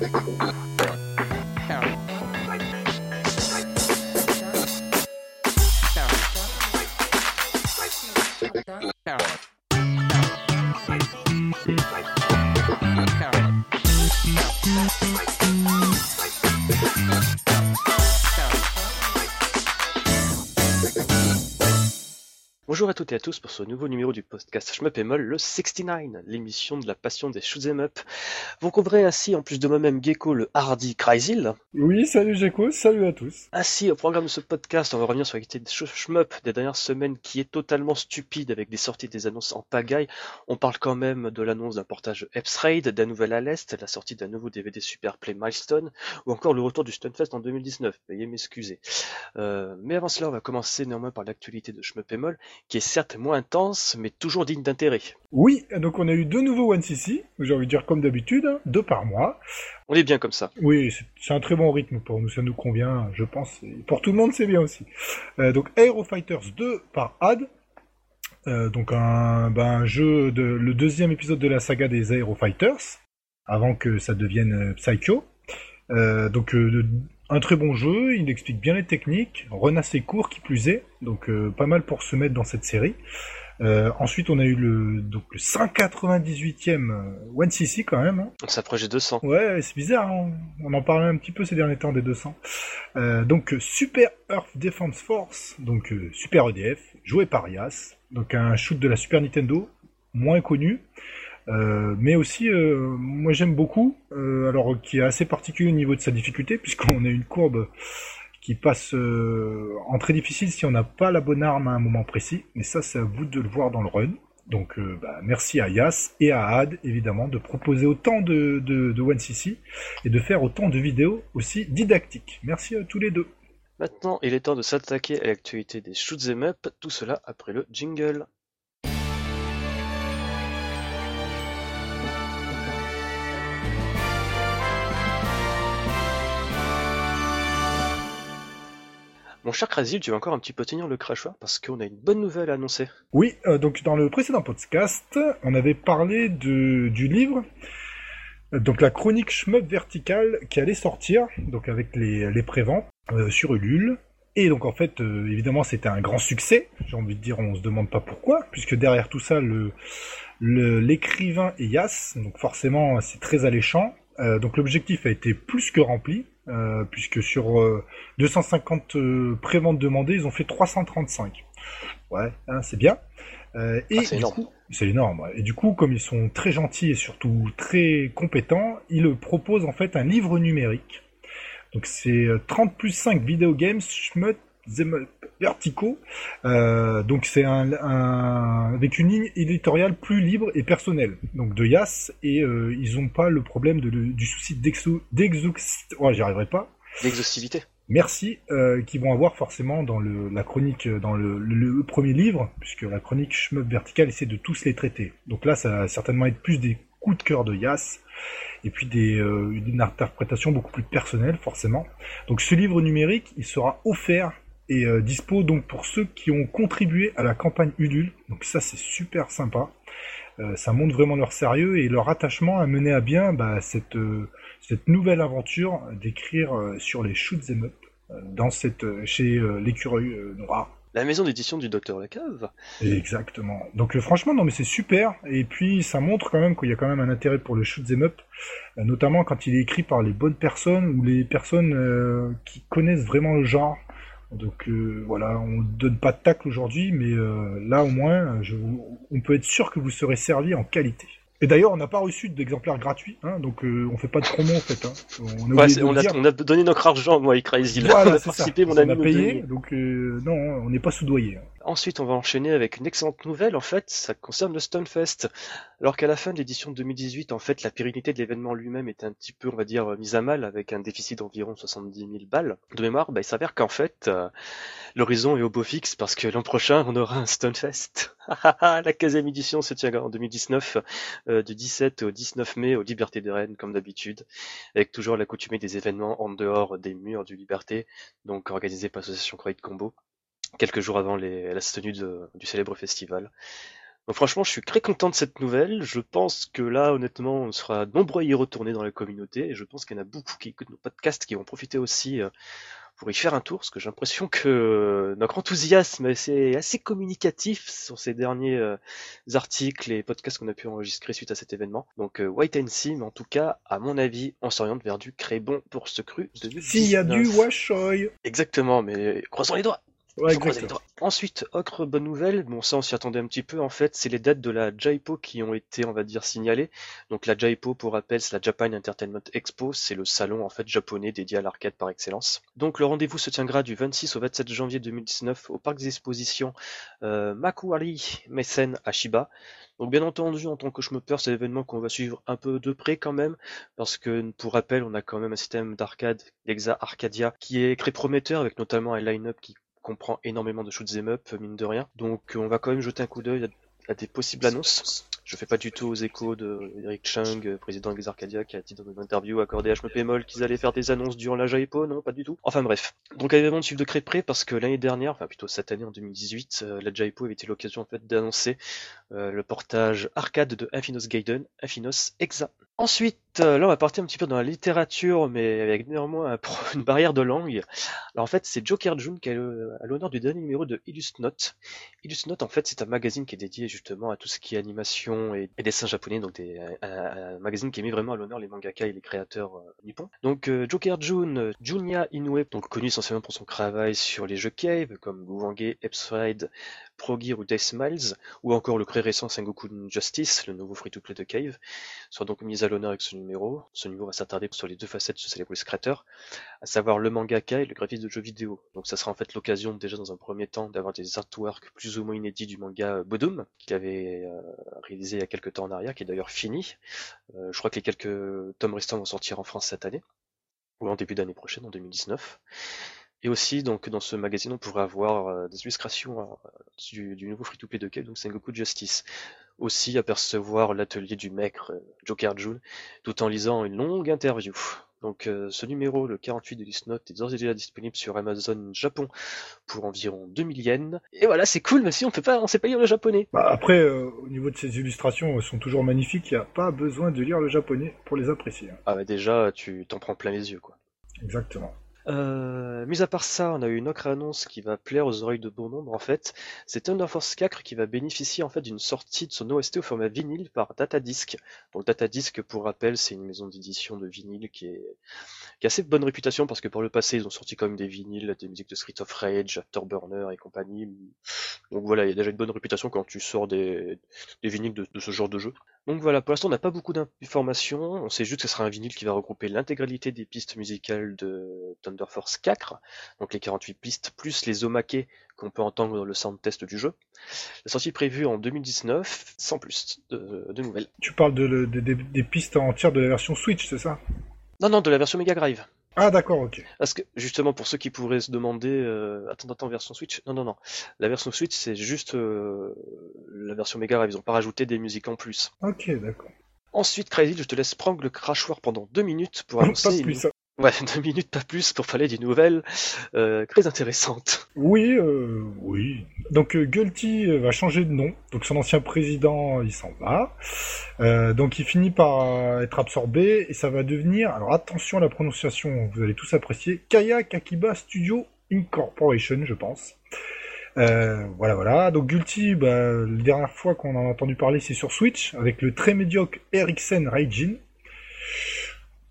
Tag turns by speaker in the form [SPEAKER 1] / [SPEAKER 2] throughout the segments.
[SPEAKER 1] Thank you. Toutes et à tous pour ce nouveau numéro du podcast Shmup et Moll, le 69, l'émission de la passion des shoot'em up. Vous trouverez ainsi, en plus de moi-même Gecko, le hardy Chrysil.
[SPEAKER 2] Oui, salut Gecko, salut à tous.
[SPEAKER 1] Ainsi, au programme de ce podcast, on va revenir sur l'activité des Shmup des dernières semaines qui est totalement stupide avec des sorties des annonces en pagaille. On parle quand même de l'annonce d'un portage Eps Raid, d'un nouvel à l'Est, la sortie d'un nouveau DVD Super Play Milestone, ou encore le retour du Stunfest en 2019. Veuillez m'excuser. Euh, mais avant cela, on va commencer néanmoins par l'actualité de Shmup et Moll qui est certes moins intense, mais toujours digne d'intérêt.
[SPEAKER 2] Oui, donc on a eu deux nouveaux One CC, j'ai envie de dire comme d'habitude, deux par mois.
[SPEAKER 1] On est bien comme ça.
[SPEAKER 2] Oui, c'est un très bon rythme pour nous, ça nous convient, je pense. Et pour tout le monde, c'est bien aussi. Euh, donc Aero Fighters 2 par AD. Euh, donc un, ben, jeu de le deuxième épisode de la saga des Aero Fighters, avant que ça devienne euh, Psycho. Euh, donc euh, un très bon jeu, il explique bien les techniques, run assez court qui plus est, donc euh, pas mal pour se mettre dans cette série. Euh, ensuite, on a eu le donc le 198e One CC quand même. Hein.
[SPEAKER 1] On s'approche des 200.
[SPEAKER 2] Ouais, c'est bizarre, hein. on en parlait un petit peu ces derniers temps des 200. Euh, donc Super Earth Defense Force, donc euh, Super EDF, joué par Yas, donc un shoot de la Super Nintendo, moins connu. Euh, mais aussi, euh, moi j'aime beaucoup, euh, alors qui est assez particulier au niveau de sa difficulté, puisqu'on a une courbe qui passe en très difficile si on n'a pas la bonne arme à un moment précis, mais ça c'est à vous de le voir dans le run. Donc bah, merci à Yas et à Ad évidemment de proposer autant de, de, de 1cc et de faire autant de vidéos aussi didactiques. Merci à tous les deux.
[SPEAKER 1] Maintenant, il est temps de s'attaquer à l'actualité des shoot'em up, tout cela après le jingle. Mon cher Krasil, tu vas encore un petit peu tenir le crachoir parce qu'on a une bonne nouvelle à annoncer.
[SPEAKER 2] Oui, euh, donc dans le précédent podcast, on avait parlé du livre, euh, donc la chronique Shmup verticale qui allait sortir, donc avec les, les préventes euh, sur Ulule. Et donc en fait, évidemment, c'était un grand succès. J'ai envie de dire, on se demande pas pourquoi, puisque derrière tout ça, l'écrivain est Yas, donc forcément, c'est très alléchant. Donc l'objectif a été plus que rempli, euh, puisque sur euh, 250 euh, préventes demandées, ils ont fait 335. Ouais, hein, c'est bien. Euh, et
[SPEAKER 1] Ah, c'est
[SPEAKER 2] du
[SPEAKER 1] énorme.
[SPEAKER 2] coup- c'est énorme. ouais. Et du coup, comme ils sont très gentils et surtout très compétents, ils proposent en fait un livre numérique. Donc c'est euh, 30 plus 5 video games them up verticaux. Euh, donc c'est un, un- avec une ligne éditoriale plus libre et personnelle. Donc de Yas et euh, ils ont pas le problème de, du souci d'exo d'exo ouais, j'y arriverai pas.
[SPEAKER 1] L'exhaustivité.
[SPEAKER 2] Merci, euh, qui vont avoir forcément dans le, la chronique, euh, dans le, premier livre, puisque la chronique Shmup Vertical essaie de tous les traiter. Donc là, ça va certainement être plus des coups de cœur de Yas, et puis des, euh, une interprétation beaucoup plus personnelle, forcément. Donc ce livre numérique, il sera offert et euh, dispo donc pour ceux qui ont contribué à la campagne Ulule. Donc ça, c'est super sympa. Euh, ça montre vraiment leur sérieux et leur attachement à mener à bien bah, cette, euh, cette nouvelle aventure d'écrire euh, sur les shoots euh, dans cette, chez l'écureuil noir.
[SPEAKER 1] La maison d'édition du Docteur Lacave.
[SPEAKER 2] Exactement. Donc franchement, non mais c'est super. Et puis ça montre quand même qu'il y a quand même un intérêt pour le shoot 'em up, notamment quand il est écrit par les bonnes personnes ou les personnes qui connaissent vraiment le genre. Donc euh, voilà, on donne pas de tacle aujourd'hui, mais euh, là au moins, je vous- on peut être sûr que vous serez servi en qualité. Et d'ailleurs, on n'a pas reçu d'exemplaires gratuits, hein, donc euh, on fait pas de promo en fait. Hein. On a
[SPEAKER 1] Ouais, on, on donné notre argent, moi et Crazy. on a
[SPEAKER 2] ça.
[SPEAKER 1] participé, mon
[SPEAKER 2] on
[SPEAKER 1] ami.
[SPEAKER 2] a payé, donc euh, non, on n'est pas soudoyé.
[SPEAKER 1] Ensuite, on va enchaîner avec une excellente nouvelle. En fait, ça concerne le Stunfest. Alors qu'à la fin de l'édition 2018, en fait, la pérennité de l'événement lui-même était un petit peu, on va dire, mise à mal avec un déficit d'environ 70 000 balles. De mémoire, bah, il s'avère qu'en fait, euh, l'horizon est au beau fixe parce que l'an prochain, on aura un Stunfest. la 15e édition se tient en 2019, euh, du 17 au 19 mai aux Libertés de Rennes, comme d'habitude, avec toujours l'accoutumée des événements en dehors des murs du Liberté, donc organisés par l'association Croix de Combo quelques jours avant les, la tenue de- du célèbre festival. Donc franchement, je suis très content de cette nouvelle. Je pense que là, honnêtement, on sera nombreux à y retourner dans la communauté. Et je pense qu'il y en a beaucoup qui écoutent nos podcasts qui vont profiter aussi euh, pour y faire un tour. Parce que j'ai l'impression que euh, notre enthousiasme est assez communicatif sur ces derniers euh, articles et podcasts qu'on a pu enregistrer suite à cet événement. Donc white and see, mais en tout cas, à mon avis, on s'oriente vers du bon pour ce cru
[SPEAKER 2] de S'il y a du washoy
[SPEAKER 1] Exactement, mais croisons les doigts Ensuite, autre bonne nouvelle, bon ça on s'y attendait un petit peu en fait, c'est les dates de la Jaipo qui ont été on va dire signalées. Donc la Jaipo pour rappel c'est la Japan Entertainment Expo, c'est le salon en fait japonais dédié à l'arcade par excellence. Donc le rendez-vous se tiendra du 26 au 27 janvier 2019 au parc des expositions euh, Makuhari Messen à Shiba. Donc bien entendu, en tant que peur, c'est l'événement qu'on va suivre un peu de près quand même, parce que pour rappel, on a quand même un système d'arcade, l'Exa Arcadia, qui est très prometteur, avec notamment un line-up qui comprend énormément de shoot'em up, mine de rien. Donc on va quand même jeter un coup d'œil à, des possibles annonces. Je fais pas du tout aux échos de Eric Chung, président des Arcadia, qui a dit dans une interview accordée à HMP qu'ils allaient faire des annonces durant la Jaipo, non, pas du tout. Enfin bref. Donc à l'événement de suivre de très près parce que l'année dernière, enfin plutôt cette année en 2018, euh, la Jaipo avait été l'occasion en fait d'annoncer euh, le portage arcade de Infinos Gaiden, Infinos Exa. Ensuite, euh, là on va partir un petit peu dans la littérature, mais avec néanmoins une barrière de langue. Alors en fait, c'est Joker June qui est à l'honneur du dernier numéro de Illustnote. Illustnote, en fait, c'est un magazine qui est dédié justement à tout ce qui est animation et, dessin japonais, donc un, magazine qui met vraiment à l'honneur les mangaka et les créateurs euh, nippons. Donc euh, Joker June, Junya Inoue, donc connu essentiellement pour son travail sur les jeux Cave, comme Guwange, Epside, Progear ou Death Smiles, ou encore le très récent Sengoku Justice, le nouveau free-to-play de Cave, soit donc mis à l'honneur avec ce numéro. Ce numéro va s'attarder sur les deux facettes de ce célèbre créateur, à savoir le mangaka et le graphiste de jeux vidéo. Donc ça sera en fait l'occasion déjà dans un premier temps d'avoir des artworks plus ou moins inédits du manga Bodum, qu'il avait euh, réalisé il y a quelques temps en arrière, qui est d'ailleurs fini. Euh, je crois que les quelques tomes restants vont sortir en France cette année, ou en début d'année prochaine, en 2019. Et aussi, donc, dans ce magazine, on pourrait avoir euh, des illustrations euh, du, nouveau free-to-play de Cave, donc Sengoku Justice. Aussi, apercevoir l'atelier du maître euh, Joker June, tout en lisant une longue interview. Donc, ce numéro, le 48 de Note, est d'ores et déjà disponible sur Amazon Japon pour environ 2000 yens. Et voilà, c'est cool, mais si on peut pas, on sait pas lire le japonais.
[SPEAKER 2] Bah après, au niveau de ces illustrations, elles sont toujours magnifiques. Il n'y a pas besoin de lire le japonais pour les apprécier.
[SPEAKER 1] Ah bah déjà, tu t'en prends plein les yeux, quoi.
[SPEAKER 2] Exactement.
[SPEAKER 1] Euh, mis à part ça, on a eu une autre annonce qui va plaire aux oreilles de bon nombre en fait. C'est Thunder Force 4 qui va bénéficier en fait d'une sortie de son OST au format vinyle par Datadisc. Donc Datadisc, pour rappel, c'est une maison d'édition de vinyle qui est qui a assez bonne réputation parce que par le passé ils ont sorti quand même des vinyles, des musiques de Street of Rage, Afterburner et compagnie. Donc voilà, il y a déjà une bonne réputation quand tu sors des, des vinyles de, de ce genre de jeu. Donc voilà, pour l'instant on n'a pas beaucoup d'informations, on sait juste que ce sera un vinyle qui va regrouper l'intégralité des pistes musicales de Thunder Force 4, donc les 48 pistes plus les omake qu'on peut entendre dans le sound test du jeu. La sortie est prévue en 2019, sans plus de, nouvelles.
[SPEAKER 2] Tu parles de, des pistes entières de la version Switch, c'est ça?
[SPEAKER 1] Non, non, de la version Mega Drive.
[SPEAKER 2] Ah d'accord, ok.
[SPEAKER 1] Parce que justement pour ceux qui pourraient se demander, euh, attends, attends, version Switch, non, non, non, la version Switch c'est juste euh, la version Mega Drive, ils ont pas rajouté des musiques en plus.
[SPEAKER 2] Ok, d'accord.
[SPEAKER 1] Ensuite, Crazy, je te laisse prendre le crachoir pendant deux minutes pour annoncer
[SPEAKER 2] plus,
[SPEAKER 1] Ouais, deux minutes, pas plus, pour parler d'une nouvelle euh, très intéressante.
[SPEAKER 2] Oui, euh, oui. Donc euh, Gulty va changer de nom. Donc son ancien président, il s'en va. donc il finit par être absorbé et ça va devenir, alors attention à la prononciation, vous allez tous apprécier, Kaya Kakiba Studio Incorporation, je pense. voilà, voilà. Donc Gulty, bah, la dernière fois qu'on en a entendu parler, c'est sur Switch, avec le très médiocre Ericsson Raijin.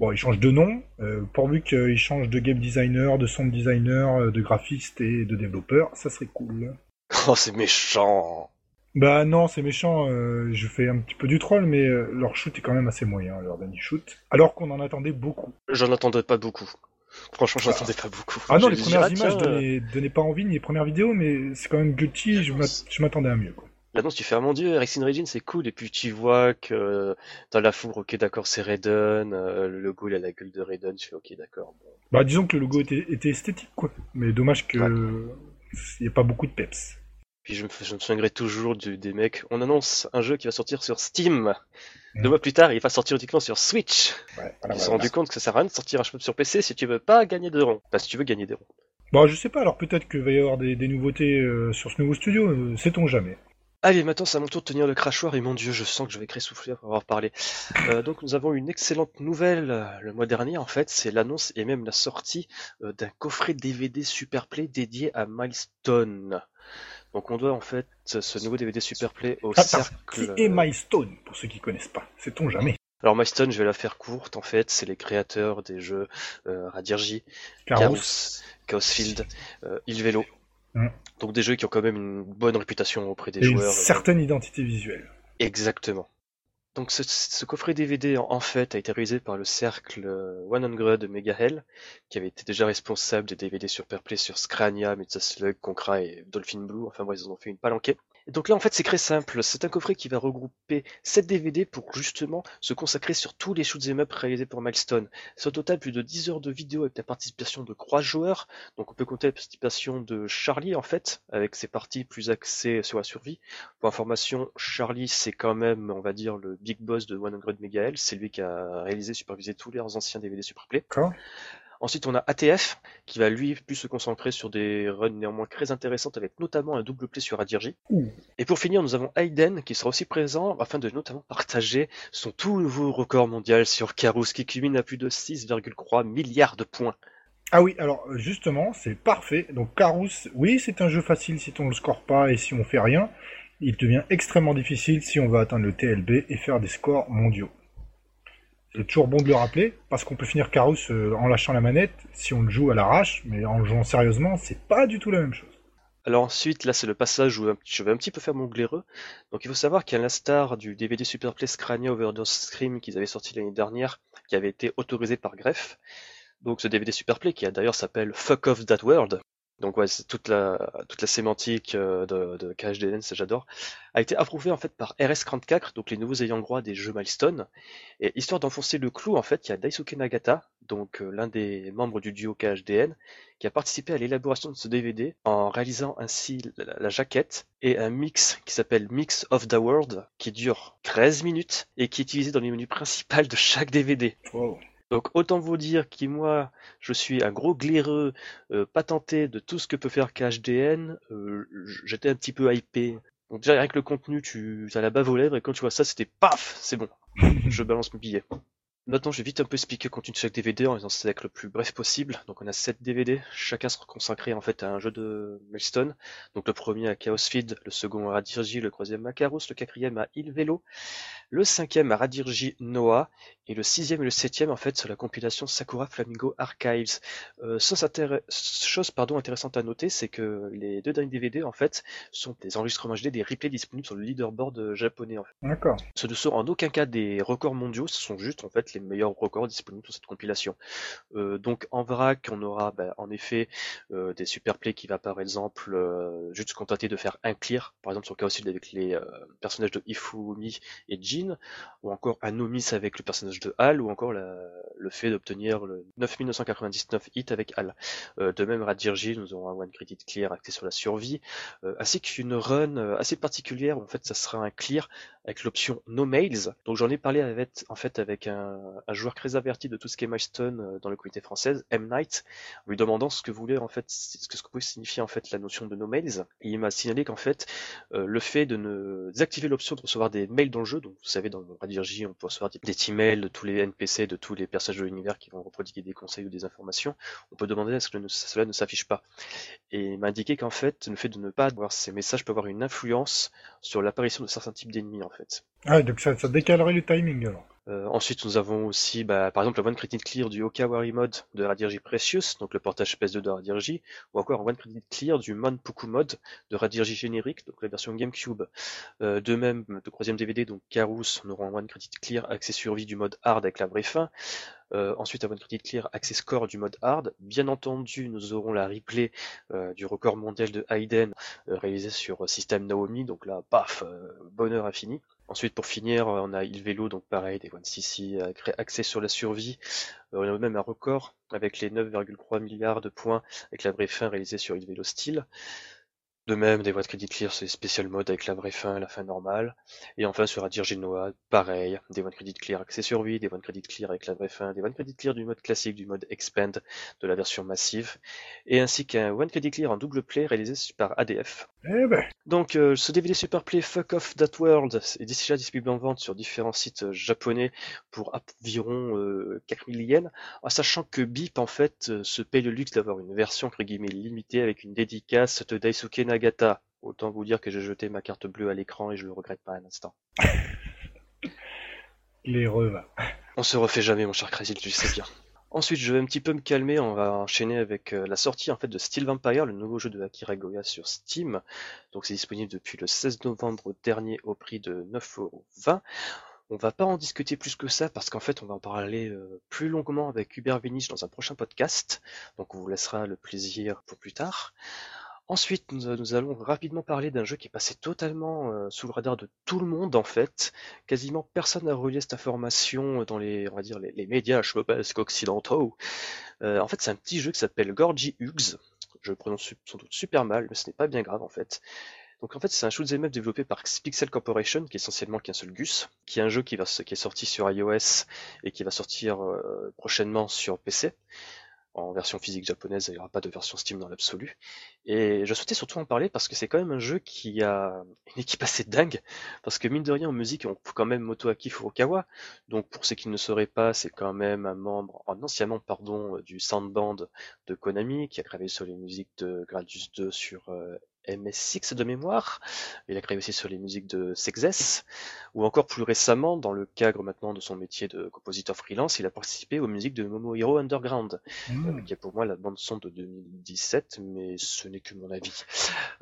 [SPEAKER 2] Bon, il change de nom, euh, pourvu qu'il change de game designer, de sound designer, euh, de graphiste et de développeur, ça serait cool.
[SPEAKER 1] Oh, c'est méchant
[SPEAKER 2] Bah non, c'est méchant, euh, je fais un petit peu du troll, mais euh, leur shoot est quand même assez moyen, leur dernier shoot, alors qu'on en attendait beaucoup.
[SPEAKER 1] J'en attendais pas beaucoup. Franchement, j'en attendais pas beaucoup.
[SPEAKER 2] Ah non, les premières images donnaient, pas envie, ni les premières vidéos, mais c'est quand même guilty, je m'attendais à mieux. Quoi.
[SPEAKER 1] L'annonce, tu fais, ah mon dieu, Racing Regine, c'est cool, et puis tu vois que dans la foudre, ok, d'accord, c'est Raiden, euh, le logo, il a la gueule de Raiden, tu fais, ok, d'accord.
[SPEAKER 2] Bah, disons que le logo était, esthétique, quoi. Mais dommage que il n'y ait pas beaucoup de peps.
[SPEAKER 1] Puis je me, je me souviendrai toujours du, des mecs, on annonce un jeu qui va sortir sur Steam. Deux mois plus tard, il va sortir uniquement sur Switch. Ils se sont rendus compte que ça sert à rien de sortir un jeu sur PC si tu veux pas gagner de ronds. Si tu veux gagner des ronds.
[SPEAKER 2] Bon, bah, je sais pas, alors peut-être qu'il va y avoir des, nouveautés euh, sur ce nouveau studio, euh, sait-on jamais.
[SPEAKER 1] Allez, maintenant c'est à mon tour de tenir le crachoir et mon dieu, je sens que je vais souffler après avoir parlé. Euh, donc nous avons une excellente nouvelle euh, le mois dernier en fait, c'est l'annonce et même la sortie euh, d'un coffret DVD Superplay dédié à Milestone. Donc on doit en fait ce nouveau DVD Superplay au cercle...
[SPEAKER 2] Qui est Milestone pour ceux qui connaissent pas? Sait-on jamais?
[SPEAKER 1] Alors Milestone, je vais la faire courte en fait, c'est les créateurs des jeux euh, Radirji, Chaos, Chaosfield, euh, Il Velo, Mm. Donc des jeux qui ont quand même une bonne réputation auprès des joueurs.
[SPEAKER 2] Une certaine identité visuelle.
[SPEAKER 1] Exactement. Donc ce, coffret DVD en, fait a été réalisé par le cercle 100 de Mega Hell, qui avait été déjà responsable des DVD sur Perplay sur Scrania, Slug, Concra et Dolphin Blue. Enfin bon, ils en ont fait une palanquée donc là, en fait, c'est très simple. C'est un coffret qui va regrouper 7 DVD pour justement se consacrer sur tous les shoot'em up réalisés pour Milestone. C'est au total plus de 10 heures de vidéo avec la participation de 3 joueurs. Donc on peut compter la participation de Charlie, en fait, avec ses parties plus axées sur la survie. Pour information, Charlie, c'est quand même, on va dire, le big boss de 100 MHz. C'est lui qui a réalisé, supervisé tous les anciens DVD Superplay. Ensuite, on a ATF, qui va lui plus se concentrer sur des runs néanmoins très intéressantes, avec notamment un double play sur Adirji. Et pour finir, nous avons Aiden, qui sera aussi présent, afin de notamment partager son tout nouveau record mondial sur Karus, qui culmine à plus de 6,3 milliards de points.
[SPEAKER 2] Ah oui, alors justement, c'est parfait. Donc Karus, oui, c'est un jeu facile si on ne le score pas et si on fait rien. Il devient extrêmement difficile si on va atteindre le TLB et faire des scores mondiaux. C'est toujours bon de le rappeler, parce qu'on peut finir Carus euh, en lâchant la manette si on le joue à l'arrache, mais en le jouant sérieusement, c'est pas du tout la même chose.
[SPEAKER 1] Alors ensuite, là c'est le passage où je vais un petit peu faire mon glaireux. Donc il faut savoir qu'à l'instar du DVD Superplay Scrania Overdose Scream qu'ils avaient sorti l'année dernière, qui avait été autorisé par Greff, donc ce DVD Superplay qui d'ailleurs s'appelle Fuck Off That World, donc toute la sémantique euh, de, KHDN, ça j'adore, a été approuvé en fait par RS34, donc les nouveaux ayants droit des jeux Milestone. Et histoire d'enfoncer le clou, en fait, il y a Daisuke Nagata, donc euh, l'un des membres du duo KHDN, qui a participé à l'élaboration de ce DVD en réalisant ainsi la, jaquette et un mix qui s'appelle Mix of the World, qui dure 13 minutes et qui est utilisé dans les menus principaux de chaque DVD. Donc autant vous dire que moi, je suis un gros glaireux euh, patenté de tout ce que peut faire KHDN. Euh, j'étais un petit peu hypé. Donc déjà avec le contenu, tu as la bave aux lèvres et quand tu vois ça, c'était paf, c'est bon. je balance mon billet. Maintenant, je vais vite un peu expliquer le contenu de chaque DVD en essayant d'être le plus bref possible. Donc, on a 7 DVD, chacun sera consacré en fait à un jeu de Milestone. Donc, le premier à Chaos Feed, le second à Radirji, le troisième à Karus, le quatrième à Il Velo, le cinquième à Radirji Noah, et le sixième et le septième en fait sur la compilation Sakura Flamingo Archives. Euh, chose pardon intéressante à noter, c'est que les deux derniers DVD en fait sont des enregistrements HD, des replays disponibles sur le leaderboard japonais. En fait.
[SPEAKER 2] D'accord.
[SPEAKER 1] Ce ne sont en aucun cas des records mondiaux, ce sont juste en fait les meilleurs records disponibles sur cette compilation. Euh, donc en vrac, on aura bah, en effet euh, des super plays qui va par exemple euh, juste contenter de faire un clear, par exemple sur Chaos avec les personnages de Ifumi et Jin, ou encore un Nomis avec le personnage de Hal, ou encore le fait d'obtenir le 9999 hit avec Hal. de même, Radirji, nous aurons un one credit clear axé sur la survie, ainsi qu'une run assez particulière, en fait ça sera un clear avec l'option No Mails. Donc j'en ai parlé avec, en fait avec un, un, joueur très averti de tout ce qui est milestone euh, dans le comité française, M. Knight, en lui demandant ce que voulait en fait, ce que, pouvait signifier en fait la notion de no mails. Il m'a signalé qu'en fait, euh, le fait de ne désactiver l'option de recevoir des mails dans le jeu, donc vous savez dans Radirji on peut recevoir des emails de tous les NPC, de tous les personnages de l'univers qui vont reprodiguer des conseils ou des informations, on peut demander à ce que cela ne s'affiche pas. Et il m'a indiqué qu'en fait, le fait de ne pas avoir ces messages peut avoir une influence sur l'apparition de certains types d'ennemis en fait.
[SPEAKER 2] Ah, donc ça, ça décalerait le timing alors.
[SPEAKER 1] Euh, ensuite, nous avons aussi, bah, par exemple, le One Credit Clear du Okawari Mode de Radirji Precious, donc le portage PS2 de Radirji, ou encore un One Credit Clear du Mon Puku Mode de Radirji Générique, donc la version GameCube. Euh, de même, le troisième DVD, donc Karus, on aura un One Credit Clear accès survie du mode hard avec la vraie fin. Euh, ensuite, un One Credit Clear accès score du mode hard. Bien entendu, nous aurons la replay du record mondial de Hayden réalisé sur système Naomi, donc là, paf, bonheur infini. Ensuite, pour finir, on a Il Vélo, donc pareil, des One CC axés sur la survie. Euh, on a même un record avec les 9,3 milliards de points avec la vraie fin réalisée sur Il Vélo Style. De même, des voies de crédit clear, c'est spécial mode avec la vraie fin et la fin normale. Et enfin, sur Adir Genoa, pareil, des voies de crédit clear accès survie, des voies de crédit clear avec la vraie fin, des voies de crédit clear du mode classique, du mode expand, de la version massive, et ainsi qu'un one credit clear en double play réalisé par ADF.
[SPEAKER 2] Eh ben,
[SPEAKER 1] Donc, euh, ce DVD Super Play Fuck Off That World est déjà disponible en vente sur différents sites euh, japonais pour environ euh, 4000 yens, en sachant que BIP, en fait, euh, se paye le luxe d'avoir une version, entre guillemets, limitée avec une dédicace de Daisuke Nagata. Autant vous dire que j'ai jeté ma carte bleue à l'écran et je le regrette pas un instant.
[SPEAKER 2] les revins.
[SPEAKER 1] On se refait jamais, mon cher Crazy, tu sais bien. Ensuite, je vais un petit peu me calmer, on va enchaîner avec euh, la sortie en fait de Steel Vampire, le nouveau jeu de Akira Goya sur Steam. Donc c'est disponible depuis le 16 novembre dernier au prix de 9,20€. On va pas en discuter plus que ça parce qu'en fait on va en parler euh, plus longuement avec Hubert Vinich dans un prochain podcast. Donc on vous laissera le plaisir pour plus tard. Ensuite, nous, nous allons rapidement parler d'un jeu qui est passé totalement euh, sous le radar de tout le monde en fait. Quasiment personne n'a relié cette information dans les, on va dire, les, les médias schmopesques occidentaux. Euh, en fait, c'est un petit jeu qui s'appelle Gorgy Hugs. Je le prononce sans doute super mal, mais ce n'est pas bien grave en fait. Donc en fait, c'est un shoot'em up développé par Pixel Corporation, qui est essentiellement qu'un seul Gus, qui est un jeu qui, va, qui est sorti sur iOS et qui va sortir euh, prochainement sur PC en version physique japonaise, il n'y aura pas de version Steam dans l'absolu. Et je souhaitais surtout en parler parce que c'est quand même un jeu qui a une équipe assez dingue, parce que mine de rien en musique, on trouve quand même Motoaki Furukawa, donc pour ceux qui ne le sauraient pas, c'est quand même un membre, un ancien membre, pardon, du soundband de Konami, qui a travaillé sur les musiques de Gradius 2 sur euh, MS6 de mémoire. Il a travaillé aussi sur les musiques de Sexes, ou encore plus récemment, dans le cadre maintenant de son métier de compositeur freelance, il a participé aux musiques de Momohiro Underground,
[SPEAKER 2] Mmh.
[SPEAKER 1] euh, qui est pour moi la bande son de 2017, mais ce n'est que mon avis.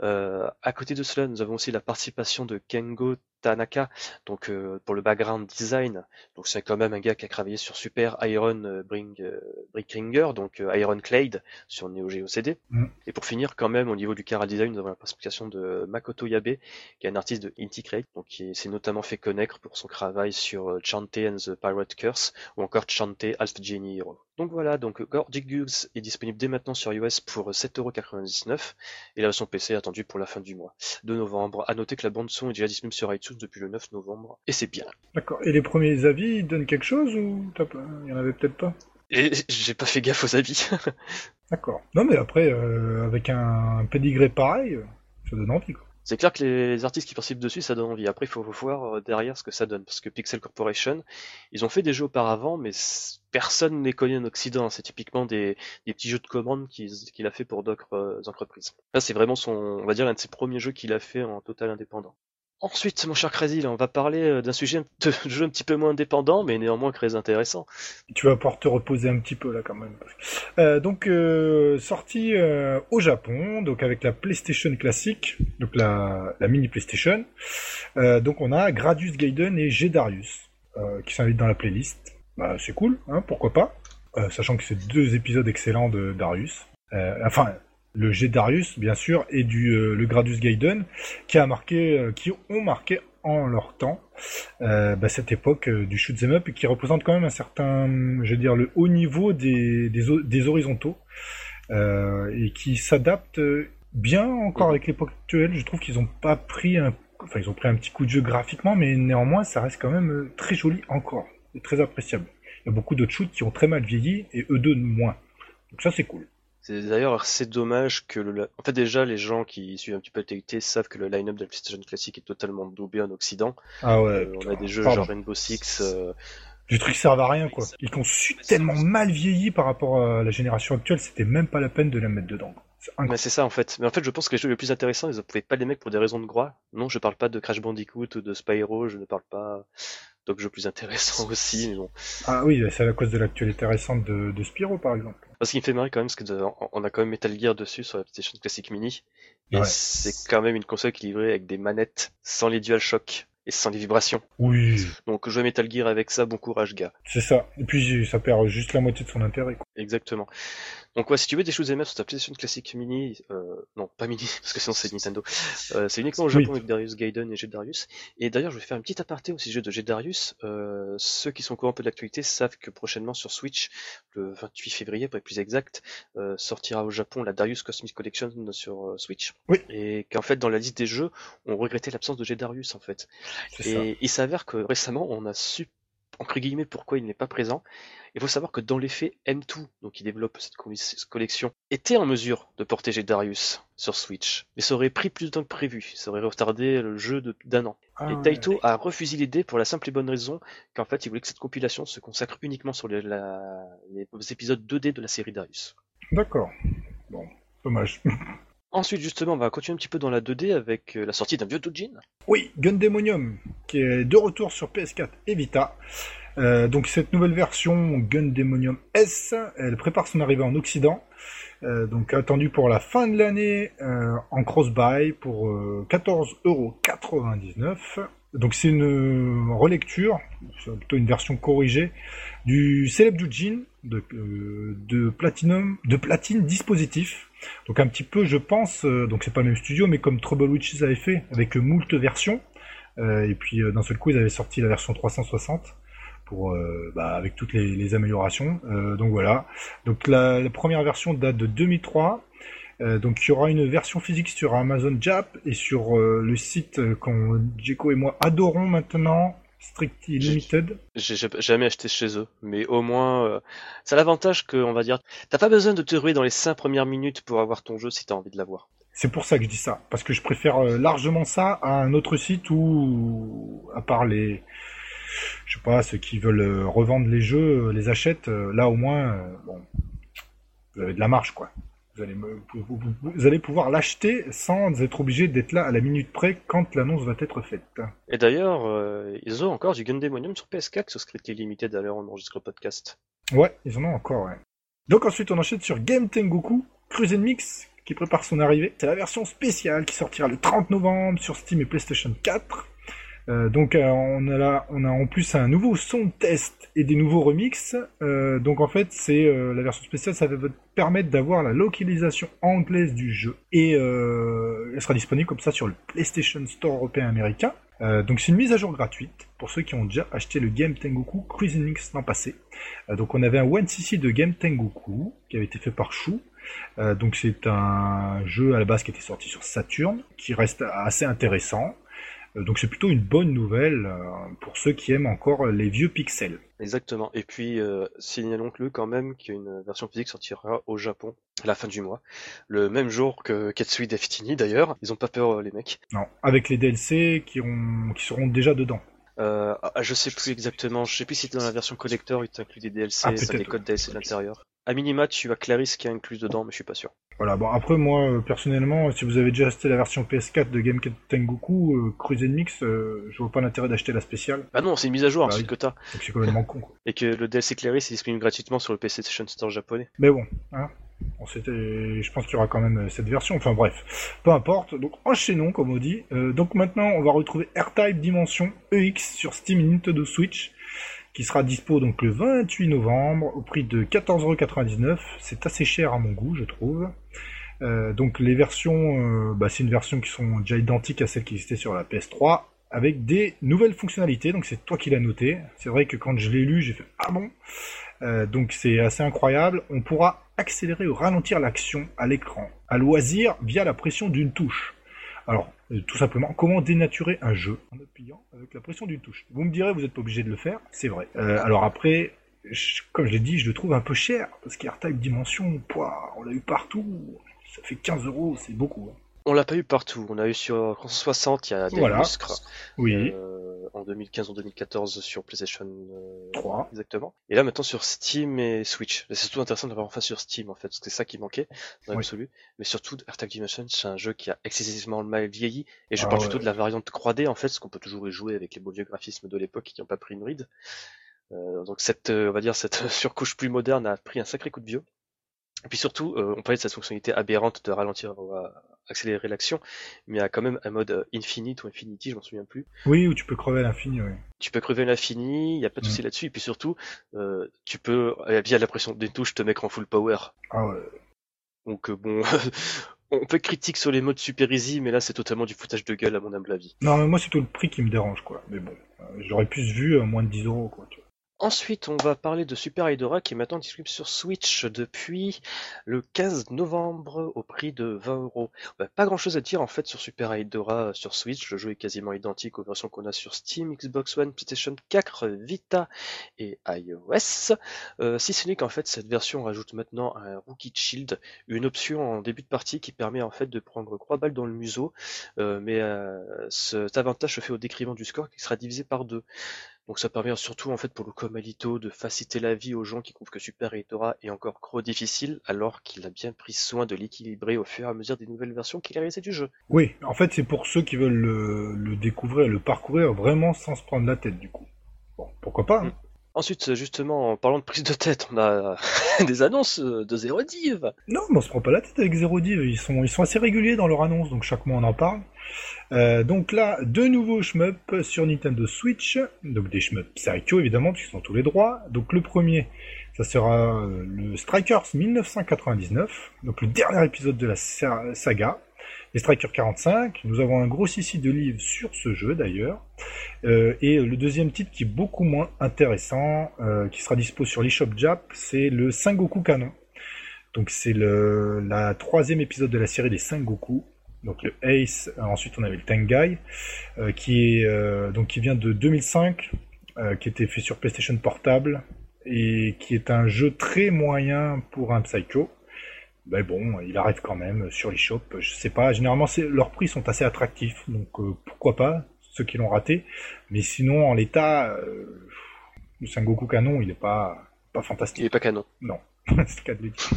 [SPEAKER 1] Euh, à côté de cela, nous avons aussi la participation de Kengo Tanaka, donc euh, pour le background design. Donc c'est quand même un gars qui a travaillé sur Super Iron euh, Bring, euh, Brickringer, donc euh, Iron Clade sur Neo Geo CD.
[SPEAKER 2] Mm.
[SPEAKER 1] Et pour finir, quand même, au niveau du chara design, nous avons la participation de Makoto Yabe, qui est un artiste de Inti Crate, donc qui s'est notamment fait connaître pour son travail sur euh, Chante and the Pirate Curse, ou encore Chante Half Genie Hero. Donc voilà, donc Gordic Goose est disponible dès maintenant sur iOS pour 7,99€ et la version PC est attendue pour la fin du mois de novembre. À noter que la bande son est déjà disponible sur iTunes depuis le 9 novembre et c'est bien.
[SPEAKER 2] D'accord. Et les premiers avis, ils donnent quelque chose ou il y en avait peut-être pas?
[SPEAKER 1] J'ai pas fait gaffe aux avis.
[SPEAKER 2] D'accord. Non mais après, euh, avec un pédigré pareil, euh, ça donne envie quoi.
[SPEAKER 1] C'est clair que les artistes qui participent dessus, ça donne envie. Après, il faut voir euh, derrière ce que ça donne. Parce que Pixel Corporation, ils ont fait des jeux auparavant, mais personne ne les connaît en Occident. C'est typiquement des, petits jeux de commande qu'il qu'il a fait pour d'autres euh, entreprises. Là, c'est vraiment son, on va dire, l'un de ses premiers jeux qu'il a fait en total indépendant. Ensuite, mon cher Crazy, on va parler euh, d'un sujet de jeu un petit peu moins indépendant, mais néanmoins très intéressant.
[SPEAKER 2] Tu vas pouvoir te reposer un petit peu là quand même. Euh, donc euh, sorti euh, au Japon, donc avec la PlayStation classique, donc la, mini PlayStation. Donc on a Gradius Gaiden et Gedarius qui s'invitent dans la playlist. Bah, c'est cool, hein, pourquoi pas. Sachant que c'est deux épisodes excellents de Darius. Enfin, le Gedarius bien sûr et du euh, le Gradius Gaiden qui a marqué, euh, qui ont marqué en leur temps euh, bah, cette époque du shoot 'em up et qui représente quand même un certain, je veux dire, le haut niveau des, des, des horizontaux et qui s'adapte bien encore avec l'époque actuelle. Je trouve qu'ils ont pas pris un, enfin ils ont pris un petit coup de jeu graphiquement, mais néanmoins ça reste quand même très joli encore et très appréciable. Il y a beaucoup d'autres shoots qui ont très mal vieilli et eux deux moins. Donc ça c'est cool.
[SPEAKER 1] C'est d'ailleurs assez dommage que le. En fait, déjà, les gens qui suivent un petit peu l'actualité savent que le line-up de la PlayStation classique est totalement daubé en Occident.
[SPEAKER 2] Ah ouais.
[SPEAKER 1] Euh, on a des jeux
[SPEAKER 2] pardon.
[SPEAKER 1] genre Rainbow Six. euh,
[SPEAKER 2] Du truc servent à rien quoi. Ils ont su tellement mal vieilli par rapport à la génération actuelle, c'était même pas la peine de la mettre dedans.
[SPEAKER 1] Mais c'est ça en fait. Mais en fait, je pense que les jeux les plus intéressants, ils ne pouvaient pas les mettre pour des raisons de droit. Non, je parle pas de Crash Bandicoot ou de Spyro, je ne parle pas d'autres jeux plus intéressants aussi. Mais bon.
[SPEAKER 2] Ah oui, c'est à cause de l'actualité récente de, de Spyro par exemple.
[SPEAKER 1] Parce qu'il me fait marrer quand même, parce que de- on a quand même Metal Gear dessus sur la PlayStation Classic Mini. Et
[SPEAKER 2] Ouais.
[SPEAKER 1] c'est quand même une console qui est livrée avec des manettes sans les DualShock et sans les vibrations.
[SPEAKER 2] Oui,
[SPEAKER 1] Donc jouer Metal Gear avec ça, bon courage gars.
[SPEAKER 2] c'est ça. Et puis ça perd juste la moitié de son intérêt. Quoi.
[SPEAKER 1] Exactement. Donc ouais, si tu veux des choses MF sur ta PlayStation classique mini, euh, non pas mini parce que sinon c'est Nintendo, euh, c'est uniquement au Japon avec Darius Gaiden et Jedarius. Et d'ailleurs je vais faire une petite aparté au sujet de Jedarius. Euh, ceux qui sont au courant un peu de l'actualité savent que prochainement sur Switch, le 28 février pour être plus exact, euh, sortira au Japon la Darius Cosmic Collection sur euh, Switch.
[SPEAKER 2] Oui.
[SPEAKER 1] Et qu'en fait dans la liste des jeux, on regrettait l'absence de Jedarius en fait. Et il s'avère que récemment on a su entre guillemets pourquoi il n'est pas présent. Il faut savoir que dans les faits, M2, donc qui développe cette collection, était en mesure de protéger Darius sur Switch, mais ça aurait pris plus de temps que prévu, ça aurait retardé le jeu d'un an. Ah et Taito a refusé l'idée pour la simple et bonne raison qu'en fait il voulait que cette compilation se consacre uniquement sur les, les épisodes 2D de la série Darius.
[SPEAKER 2] D'accord. Bon, dommage.
[SPEAKER 1] Ensuite, justement, on va continuer un petit peu dans la 2D avec euh, la sortie d'un vieux Doujin.
[SPEAKER 2] Oui, Gundemonium, qui est de retour sur PS4 et Vita. Euh, donc cette nouvelle version Gundemonium S, elle prépare son arrivée en Occident. Euh, donc attendue pour la fin de l'année en cross-buy pour 14,99€. Donc c'est une relecture, plutôt une version corrigée du célèbre Doujin de, de Platinum, de Platine Dispositif donc un petit peu, je pense, euh, donc c'est pas le même studio, mais comme Trouble Witches avait fait avec moult versions, euh, et puis euh, d'un seul coup ils avaient sorti la version 360 pour, bah, avec toutes les, améliorations. donc voilà. Donc la, première version date de 2003. donc il y aura une version physique sur Amazon Jap et sur le site qu'on Jeko et moi adorons maintenant, Strictly Limited.
[SPEAKER 1] J'ai jamais acheté chez eux, mais au moins, euh, ça a l'avantage que, on va dire, t'as pas besoin de te ruer dans les 5 premières minutes pour avoir ton jeu si t'as envie de l'avoir.
[SPEAKER 2] C'est pour ça que je dis ça, parce que je préfère euh, largement ça à un autre site où, à part les, je sais pas, ceux qui veulent euh, revendre les jeux, les achètent, là au moins, bon, vous avez de la marge, quoi. Vous allez, pouvoir l'acheter sans être obligé d'être là à la minute près quand l'annonce va être faite.
[SPEAKER 1] Et d'ailleurs, euh, ils ont encore du Gundemonium sur PS4 sur Script Limited à l'heure où on enregistre le podcast.
[SPEAKER 2] Ouais, ils en ont encore, ouais. Donc ensuite, on enchaîne sur Game Tengoku Cruise Mix qui prépare son arrivée. C'est la version spéciale qui sortira le 30 novembre sur Steam et PlayStation 4. Euh, donc euh, on a là, on a en plus un nouveau son test et des nouveaux remixes. Euh, donc en fait c'est la version spéciale, ça va vous permettre d'avoir la localisation anglaise du jeu et elle sera disponible comme ça sur le PlayStation Store européen américain. donc c'est une mise à jour gratuite pour ceux qui ont déjà acheté le Game Tengoku Cruising Mix l'an passé. donc on avait un 1cc de Game Tengoku qui avait été fait par Chou. donc c'est un jeu à la base qui était sorti sur Saturn, qui reste assez intéressant. Euh, donc c'est plutôt une bonne nouvelle euh, pour ceux qui aiment encore les vieux pixels.
[SPEAKER 1] Exactement. Et puis euh, signalons-le quand même qu'une version physique sortira au Japon à la fin du mois, le même jour que Ketsui Destiny d'ailleurs. Ils ont pas peur les mecs.
[SPEAKER 2] Non, avec les DLC qui, ont... qui seront déjà dedans.
[SPEAKER 1] Euh, ah, je sais plus exactement, je sais plus si dans la version collector il t'inclut des DLC, ah, ça des codes DLC à l'intérieur. À minima, tu as Clarisse qui est inclus dedans, mais je suis pas sûr.
[SPEAKER 2] Voilà, bon après moi euh, personnellement, si vous avez déjà acheté la version PS4 de Game Tengoku, euh, Cruise Mix, euh, je vois pas l'intérêt d'acheter la spéciale.
[SPEAKER 1] Bah non, c'est une mise à jour, bah, que t'as.
[SPEAKER 2] Donc c'est complètement con. Quoi.
[SPEAKER 1] Et que le DLC Clarisse est disponible gratuitement sur le PC Station Store japonais.
[SPEAKER 2] Mais bon, hein, je pense qu'il y aura quand même cette version. Enfin bref, peu importe. Donc enchaînons, comme on dit. donc maintenant, on va retrouver R-Type Dimension EX sur Steam et Nintendo Switch qui sera dispo donc le 28 novembre au prix de 14,99€. C'est assez cher à mon goût, je trouve. Euh, donc les versions, euh, bah, c'est une version qui sont déjà identiques à celles qui existaient sur la PS3, avec des nouvelles fonctionnalités. Donc c'est toi qui l'as noté. C'est vrai que quand je l'ai lu, j'ai fait ah bon? Euh, donc c'est assez incroyable. On pourra accélérer ou ralentir l'action à l'écran à loisir via la pression d'une touche. Alors, euh, tout simplement, comment dénaturer un jeu en appuyant avec la pression d'une touche? Vous me direz, vous n'êtes pas obligé de le faire, c'est vrai. Euh, alors après, comme je l'ai dit, je le trouve un peu cher, parce qu'Airtype Dimension, on l'a eu partout, ça fait 15 euros, c'est beaucoup. Hein.
[SPEAKER 1] On l'a pas eu partout. On a eu sur 360, il y a des voilà. Oui. Euh, en 2015 ou 2014 sur PlayStation 3. Euh, exactement. Et là maintenant sur Steam et Switch. C'est surtout intéressant de l'avoir enfin sur Steam en fait, parce que c'est ça qui manquait dans l'absolu. Mais surtout, AirTag Dimension, c'est un jeu qui a excessivement mal vieilli. Et je ah parle plutôt de la variante 3D en fait, parce qu'on peut toujours y jouer avec les beaux vieux graphismes de l'époque qui n'ont pas pris une ride. Euh, donc cette, on va dire, cette surcouche plus moderne a pris un sacré coup de vieux. Et puis surtout, on parlait de cette fonctionnalité aberrante de ralentir accélérer l'action, mais il y a quand même un mode euh, Infinite ou Infinity, je m'en souviens plus.
[SPEAKER 2] Oui, où tu peux crever à l'infini, oui.
[SPEAKER 1] Tu peux crever à l'infini, il n'y a pas de souci là-dessus, et puis surtout, euh, tu peux, euh, via la pression des touches, te mettre en full power.
[SPEAKER 2] Ah ouais.
[SPEAKER 1] Donc euh, bon, on peut critiquer sur les modes super easy, mais là c'est totalement du foutage de gueule à mon humble avis.
[SPEAKER 2] Non, mais moi c'est tout le prix qui me dérange, quoi. Mais bon, euh, j'aurais plus vu euh, moins de 10 euros, quoi. Tu vois.
[SPEAKER 1] Ensuite, on va parler de Super Hydora qui est maintenant disponible sur Switch depuis le 15 novembre au prix de 20 euros. Pas grand chose à dire en fait sur Super Hydora sur Switch. Le jeu est quasiment identique aux versions qu'on a sur Steam, Xbox One, PlayStation 4, Vita et iOS. Euh, si ce n'est qu'en fait cette version rajoute maintenant un Rookie Shield, une option en début de partie qui permet en fait de prendre 3 balles dans le museau. Euh, mais euh, cet avantage se fait au décrivant du score qui sera divisé par deux. Donc ça permet surtout en fait pour le Comalito de faciliter la vie aux gens qui trouvent que Super Hydora est encore trop difficile alors qu'il a bien pris soin de l'équilibrer au fur et à mesure des nouvelles versions qu'il a réalisées du jeu.
[SPEAKER 2] Oui, en fait c'est pour ceux qui veulent le, le découvrir, le parcourir vraiment sans se prendre la tête, du coup. Bon, pourquoi pas, hein.
[SPEAKER 1] Ensuite, justement, en parlant de prise de tête, on a des annonces de Zero Div.
[SPEAKER 2] Non, mais on se prend pas la tête avec Zero Div. Ils sont, ils sont assez réguliers dans leur annonce, donc chaque mois on en parle. Euh, donc là, deux nouveaux shmups sur Nintendo Switch. Donc des shmups Psycho, évidemment, puisqu'ils ont tous les droits. Donc le premier, ça sera euh, le Strikers 1999. Donc le dernier épisode de la sa- saga. Les Strikers 45. Nous avons un gros sissi de livres sur ce jeu d'ailleurs. Euh, et le deuxième titre qui est beaucoup moins intéressant, qui sera dispo sur l'eShop Jap, c'est le Sengoku Canon. Donc c'est le troisième épisode de la série des Sengoku. Donc le Ace, euh, ensuite on avait le Tengai, euh, qui est euh, donc qui vient de 2005, euh, qui était fait sur PlayStation Portable et qui est un jeu très moyen pour un Psycho. Mais bon, il arrive quand même sur l'eShop. Je sais pas, généralement leurs prix sont assez attractifs, donc pourquoi pas ceux qui l'ont raté. Mais sinon en l'état, le Sengoku Canon il est pas pas
[SPEAKER 1] Il
[SPEAKER 2] fantastique.
[SPEAKER 1] est pas canon.
[SPEAKER 2] Non, c'est le cas de le dire.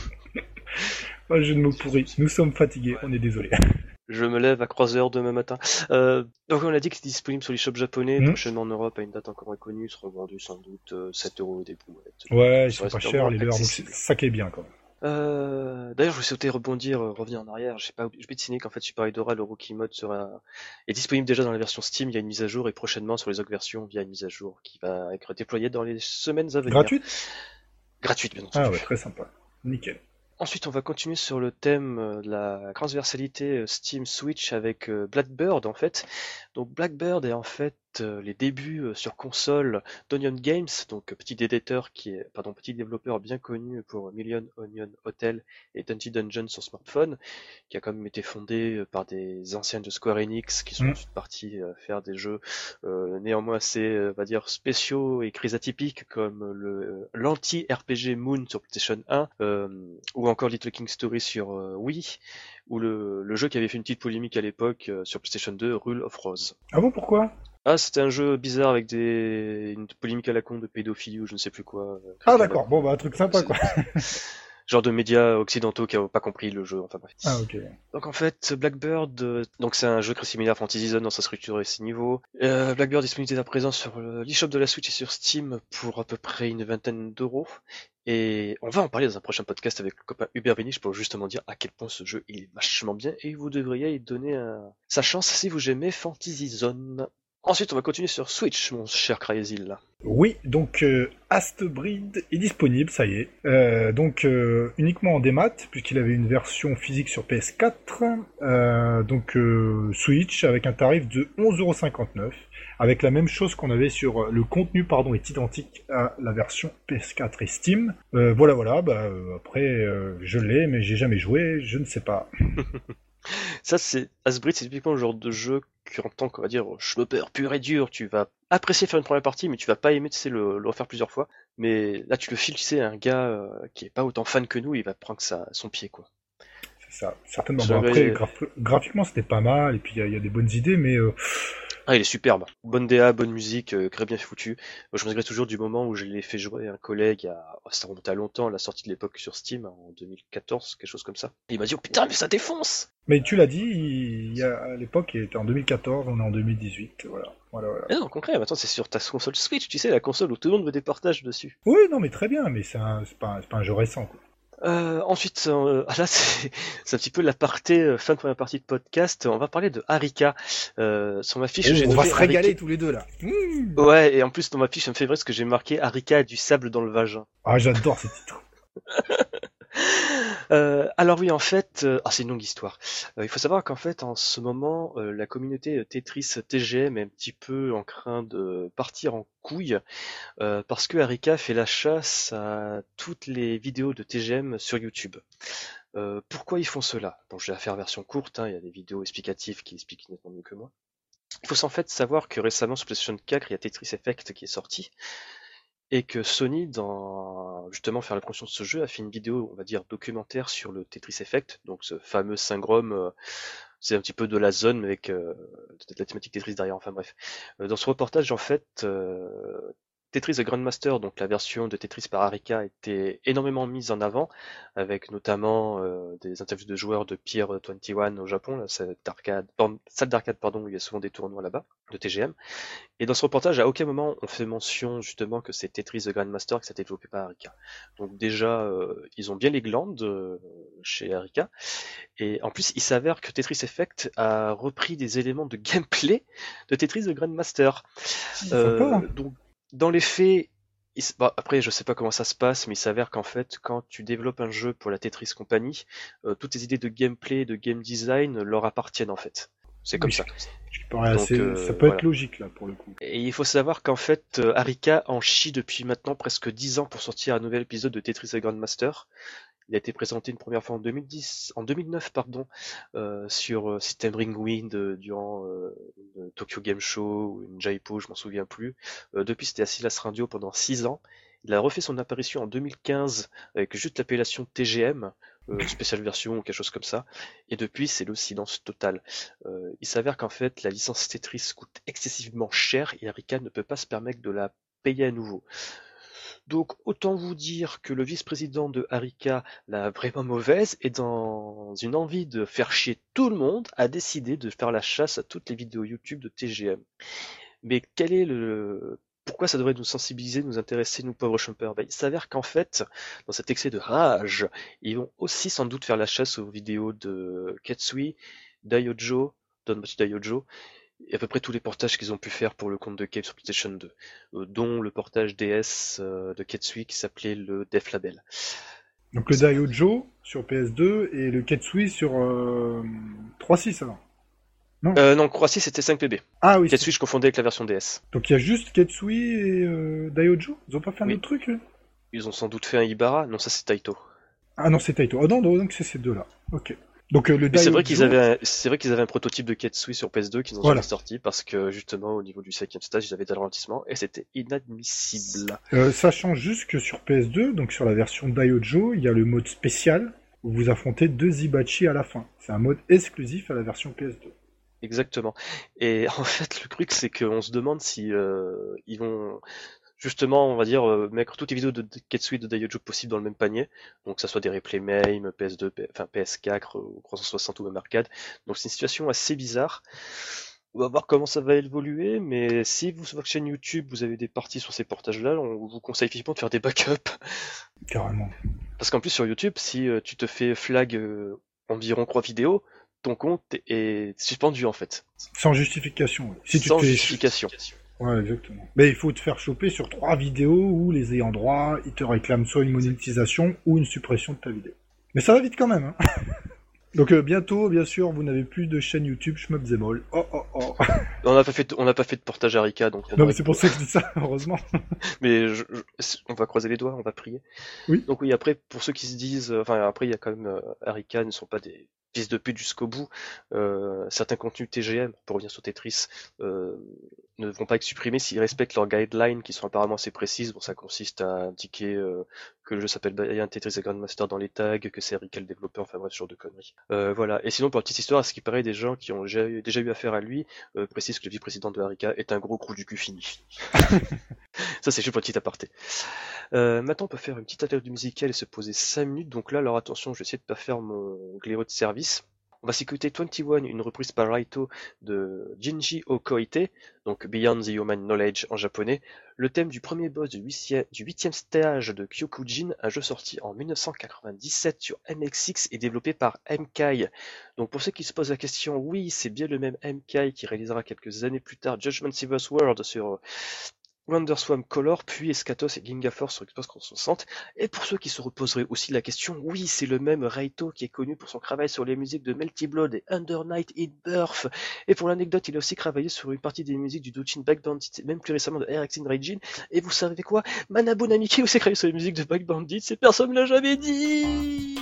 [SPEAKER 2] Un jeu de mots pourri. Nous sommes fatigués, on est désolé.
[SPEAKER 1] Je me lève à 3h demain matin. Euh, donc on a dit que c'est disponible sur les shops japonais,
[SPEAKER 2] Mhm.
[SPEAKER 1] prochainement en Europe à une date encore inconnue, seront vendus sans doute euh, 7 euros des boulettes.
[SPEAKER 2] Ouais, ils sont pas chers les leurs, donc ça qui est bien quand même.
[SPEAKER 1] Euh, D'ailleurs, je souhaitais rebondir, euh, revenir en arrière. J'ai pas oublié, qu'en fait Super Hydora, le Rookie Mode sera est disponible déjà dans la version Steam. Il y a une mise à jour et prochainement sur les autres versions via une mise à jour qui va être déployée dans les semaines à venir.
[SPEAKER 2] Gratuite?
[SPEAKER 1] Gratuite, bien entendu.
[SPEAKER 2] Ah ouais, très sympa. Nickel.
[SPEAKER 1] Ensuite, on va continuer sur le thème euh, de la transversalité euh, Steam Switch avec euh, Blackbird en fait. Donc Blackbird est en fait les débuts euh, sur console d'Onion Games, donc euh, petit éditeur qui est pardon petit développeur bien connu pour Million Onion Hotel et Dungeon Dungeon sur smartphone, qui a quand même été fondé euh, par des anciens de Square Enix qui sont
[SPEAKER 2] Mm.
[SPEAKER 1] ensuite partis euh, faire des jeux euh, néanmoins assez euh, on va dire spéciaux et crises atypiques comme le l'anti RPG Moon sur PlayStation 1 euh, ou encore Little King Story sur euh, Wii ou le, le jeu qui avait fait une petite polémique à l'époque euh, sur PlayStation 2 Rule of Rose.
[SPEAKER 2] Ah bon, pourquoi?
[SPEAKER 1] Ah c'était un jeu bizarre avec des une polémique à la con de pédophilie ou je ne sais plus quoi. euh,
[SPEAKER 2] Ah d'accord, bon bah un truc sympa quoi.
[SPEAKER 1] genre de médias occidentaux qui n'ont pas compris le jeu, enfin bref.
[SPEAKER 2] Ah ok.
[SPEAKER 1] Donc en fait, Blackbird, euh, donc c'est un jeu très similaire à Fantasy Zone dans sa structure et ses niveaux. Euh, Blackbird est disponible à présent sur le- l'eShop de la Switch et sur Steam pour à peu près une vingtaine d'euros. Et on va en parler dans un prochain podcast avec le copain Hubert Véniche pour justement dire à quel point ce jeu il est vachement bien et vous devriez y donner un- sa chance si vous aimez Fantasy Zone. Ensuite, on va continuer sur Switch, mon cher Cryazil.
[SPEAKER 2] Oui, donc euh, Astbreed est disponible, ça y est. Euh, donc euh, uniquement en démat, puisqu'il avait une version physique sur PS4. Euh, donc Switch avec un tarif de 11,59€. Avec la même chose qu'on avait sur le contenu, pardon, est identique à la version PS4 et Steam. Voilà, voilà. Bah après, je l'ai, mais j'ai jamais joué, je ne sais pas.
[SPEAKER 1] Ça, c'est Asbrid, c'est typiquement le genre de jeu que, en tant qu'on va dire schlopper pur et dur, tu vas apprécier faire une première partie, mais tu vas pas aimer, tu sais, le, le refaire plusieurs fois. Mais là, tu le files, tu sais, à un gars euh, qui est pas autant fan que nous, il va prendre ça, son pied, quoi.
[SPEAKER 2] C'est ça, certainement. Bon, après, graph- graphiquement, c'était pas mal, et puis il y, a- il y a des bonnes idées, mais euh,
[SPEAKER 1] Ah, il est superbe. Bonne DA, bonne musique, euh, très bien foutu. Moi, je me regrette toujours du moment où je l'ai fait jouer à un collègue, à... oh, ça remonte à longtemps, la sortie de l'époque sur Steam, en 2014, quelque chose comme ça. Et il m'a dit, oh putain, mais ça défonce!
[SPEAKER 2] Mais tu l'as dit, il y a, à l'époque, il était en 2014, on est en 2018, voilà. voilà, voilà.
[SPEAKER 1] Mais non, en concret, maintenant c'est sur ta console Switch, tu sais, la console où tout le monde veut des partages dessus.
[SPEAKER 2] Oui, non, mais très bien, mais c'est pas, pas un jeu récent. Quoi.
[SPEAKER 1] Euh, ensuite, euh, là c'est un petit peu la partie euh, fin de première partie de podcast. On va parler de Harika. Euh, sur ma fiche,
[SPEAKER 2] Oh,
[SPEAKER 1] j'ai
[SPEAKER 2] on va se régaler
[SPEAKER 1] Harika-
[SPEAKER 2] tous les deux là. Mmh.
[SPEAKER 1] Ouais, et en plus dans ma fiche, ça me fait vrai ce que j'ai marqué Harika a du sable dans le vagin.
[SPEAKER 2] Ah, j'adore ce titre.
[SPEAKER 1] Euh, alors oui, en fait, euh, ah, c'est une longue histoire. Euh, il faut savoir qu'en fait, en ce moment, la communauté Tetris TGM est un petit peu en train de partir en couille parce que Harika fait la chasse à toutes les vidéos de TGM sur YouTube. Pourquoi ils font cela? Bon, je vais la faire version courte. hein, il y a des vidéos explicatives qui expliquent nettement mieux que moi. Il faut en fait savoir que récemment sur PlayStation 4, il y a Tetris Effect qui est sorti et que Sony, dans justement faire la promotion de ce jeu, a fait une vidéo, on va dire, documentaire sur le Tetris Effect, donc ce fameux syndrome, euh, c'est un petit peu de la zone avec euh, la thématique Tetris derrière, enfin bref. Euh, dans ce reportage, en fait, euh, Tetris The Grandmaster, donc la version de Tetris par Arika, était énormément mise en avant, avec notamment euh, des interviews de joueurs de Pier 21 au Japon, la salle d'arcade, pardon, salle d'arcade, pardon, où il y a souvent des tournois là-bas, de TGM. Et dans ce reportage, à aucun moment on fait mention justement que c'est Tetris The Grandmaster a été développé par Arika. Donc déjà, euh, ils ont bien les glandes euh, chez Arika. Et en plus, il s'avère que Tetris Effect a repris des éléments de gameplay de Tetris The Grandmaster. Donc, dans les faits, il s- bah, après, je sais pas comment ça se passe, mais il s'avère qu'en fait, quand tu développes un jeu pour la Tetris Company, euh, toutes les idées de gameplay, de game design leur appartiennent en fait. C'est comme
[SPEAKER 2] Oui,
[SPEAKER 1] ça. Donc,
[SPEAKER 2] assez-
[SPEAKER 1] euh,
[SPEAKER 2] ça peut
[SPEAKER 1] voilà.
[SPEAKER 2] être logique là pour le coup.
[SPEAKER 1] Et il faut savoir qu'en fait, euh, Arika en chie depuis maintenant presque 10 ans pour sortir un nouvel épisode de Tetris The Grandmaster. Il a été présenté une première fois en 2010, en 2009 pardon, euh, sur euh, System Ring Wind euh, durant une Tokyo Game Show ou une Jaipo, je m'en souviens plus. Depuis, c'était à Silas Radio pendant 6 ans. Il a refait son apparition en 2015 avec juste l'appellation TGM, euh, spéciale version ou quelque chose comme ça. Et depuis, c'est le silence total. Il s'avère qu'en fait, la licence Tetris coûte excessivement cher et Arika ne peut pas se permettre de la payer à nouveau. Donc autant vous dire que le vice-président de Arika, la vraiment mauvaise, est dans une envie de faire chier tout le monde, a décidé de faire la chasse à toutes les vidéos YouTube de TGM. Mais quel est le... Pourquoi ça devrait nous sensibiliser, nous intéresser, nous pauvres chumpers ben, Il s'avère qu'en fait, dans cet excès de rage, ils vont aussi sans doute faire la chasse aux vidéos de Ketsui, Daiojo, Donmachi Daiojo, et à peu près tous les portages qu'ils ont pu faire pour le compte de Cave sur PlayStation 2, euh, dont le portage DS euh, de Ketsui qui s'appelait le Def Label.
[SPEAKER 2] Donc le Daiojo sur PS2 et le Ketsui sur euh, 3.6 alors.
[SPEAKER 1] Euh, non, Croatie c'était 5PB.
[SPEAKER 2] Ah oui.
[SPEAKER 1] Ketsui je confondais avec la version DS.
[SPEAKER 2] Donc il y a juste Ketsui et euh, Daiojo Ils ont pas fait un
[SPEAKER 1] Oui.
[SPEAKER 2] autre truc
[SPEAKER 1] Ils ont sans doute fait un Ibara, non ça c'est Taito.
[SPEAKER 2] Ah non, c'est Taito. Oh non, non, donc c'est ces deux-là. Ok. Donc euh, le
[SPEAKER 1] c'est vrai qu'ils avaient, un- c'est vrai qu'ils avaient un prototype de Ketsui sur PS2 qu'ils ont
[SPEAKER 2] Voilà.
[SPEAKER 1] jamais sorti parce que justement au niveau du cinquième stage ils avaient des ralentissements et c'était inadmissible.
[SPEAKER 2] Euh, sachant juste que sur PS2, donc sur la version Daiojo, il y a le mode spécial où vous affrontez deux Ibachi à la fin. C'est un mode exclusif à la version PS2.
[SPEAKER 1] Exactement. Et en fait, le truc, c'est qu'on se demande si euh, ils vont justement, on va dire, euh, mettre toutes les vidéos de Ketsui et de Daiojo possibles dans le même panier. Donc, que ça soit des replays MAME, PS2, P- enfin PS4, ou 360 ou même arcade. Donc, c'est une situation assez bizarre. On va voir comment ça va évoluer, mais si vous sur votre chaîne YouTube, vous avez des parties sur ces portages-là, on vous conseille vivement de faire des backups.
[SPEAKER 2] Carrément.
[SPEAKER 1] Parce qu'en plus, sur YouTube, si euh, tu te fais flag euh, environ 3 vidéos, ton compte est suspendu en fait.
[SPEAKER 2] Sans justification. ouais. Si tu
[SPEAKER 1] sans justification.
[SPEAKER 2] Ouais, exactement. Mais il faut te faire choper sur trois vidéos où les ayants droit, ils te réclament soit une monétisation ou une suppression de ta vidéo. Mais ça va vite quand même. Hein. Donc euh, bientôt, bien sûr, vous n'avez plus de chaîne YouTube Shmup Zemol. Oh oh oh.
[SPEAKER 1] On n'a pas fait, de- on n'a pas fait de portage à Rika, donc. on
[SPEAKER 2] Non mais c'est pour ça que je dis ça, heureusement.
[SPEAKER 1] Mais je- je- on va croiser les doigts, on va prier.
[SPEAKER 2] Oui.
[SPEAKER 1] Donc oui, après, pour ceux qui se disent, euh, enfin après, il y a quand même euh, Arika ne sont pas des fils de pute jusqu'au bout. Euh, certains contenus TGM, pour revenir sur Tetris, ne vont pas être supprimés s'ils respectent leurs guidelines qui sont apparemment assez précises. Bon, ça consiste à indiquer euh, que le jeu s'appelle Bayan Tetris et Grandmaster dans les tags, que c'est Arika le développeur, enfin bref, ce genre de conneries. Euh, voilà. Et sinon, pour la petite histoire, à ce qui paraît, des gens qui ont déjà eu, déjà eu affaire à lui euh, précisent que le vice-président de Arika est un gros crew du cul fini. Ça, c'est juste pour petit aparté. Euh, maintenant, on peut faire une petite interlude musicale et se poser 5 minutes. Donc là, alors attention, je vais essayer de pas faire mon gléo de service. On va s'écouter 21, une reprise par Raito de Jinji Okoite, donc Beyond the Human Knowledge en japonais, le thème du premier boss du huitième stage de Kyokujin, un jeu sorti en 1997 sur MXX et développé par MKI. Donc pour ceux qui se posent la question, oui, c'est bien le même MKI qui réalisera quelques années plus tard Judgment Savers World sur Wonderswan Color, puis Escatos et Ginga Force sur Xbox 360. Et pour ceux qui se reposeraient aussi la question, oui, c'est le même Raito qui est connu pour son travail sur les musiques de Melty Blood et Under Night in Birth. Et pour l'anecdote, il a aussi travaillé sur une partie des musiques du Dochin Back Bandit, même plus récemment de RX in Raging. Et vous savez quoi? Manabu Namiki aussi travaillé sur les musiques de Back Bandit, c'est personne ne l'a jamais dit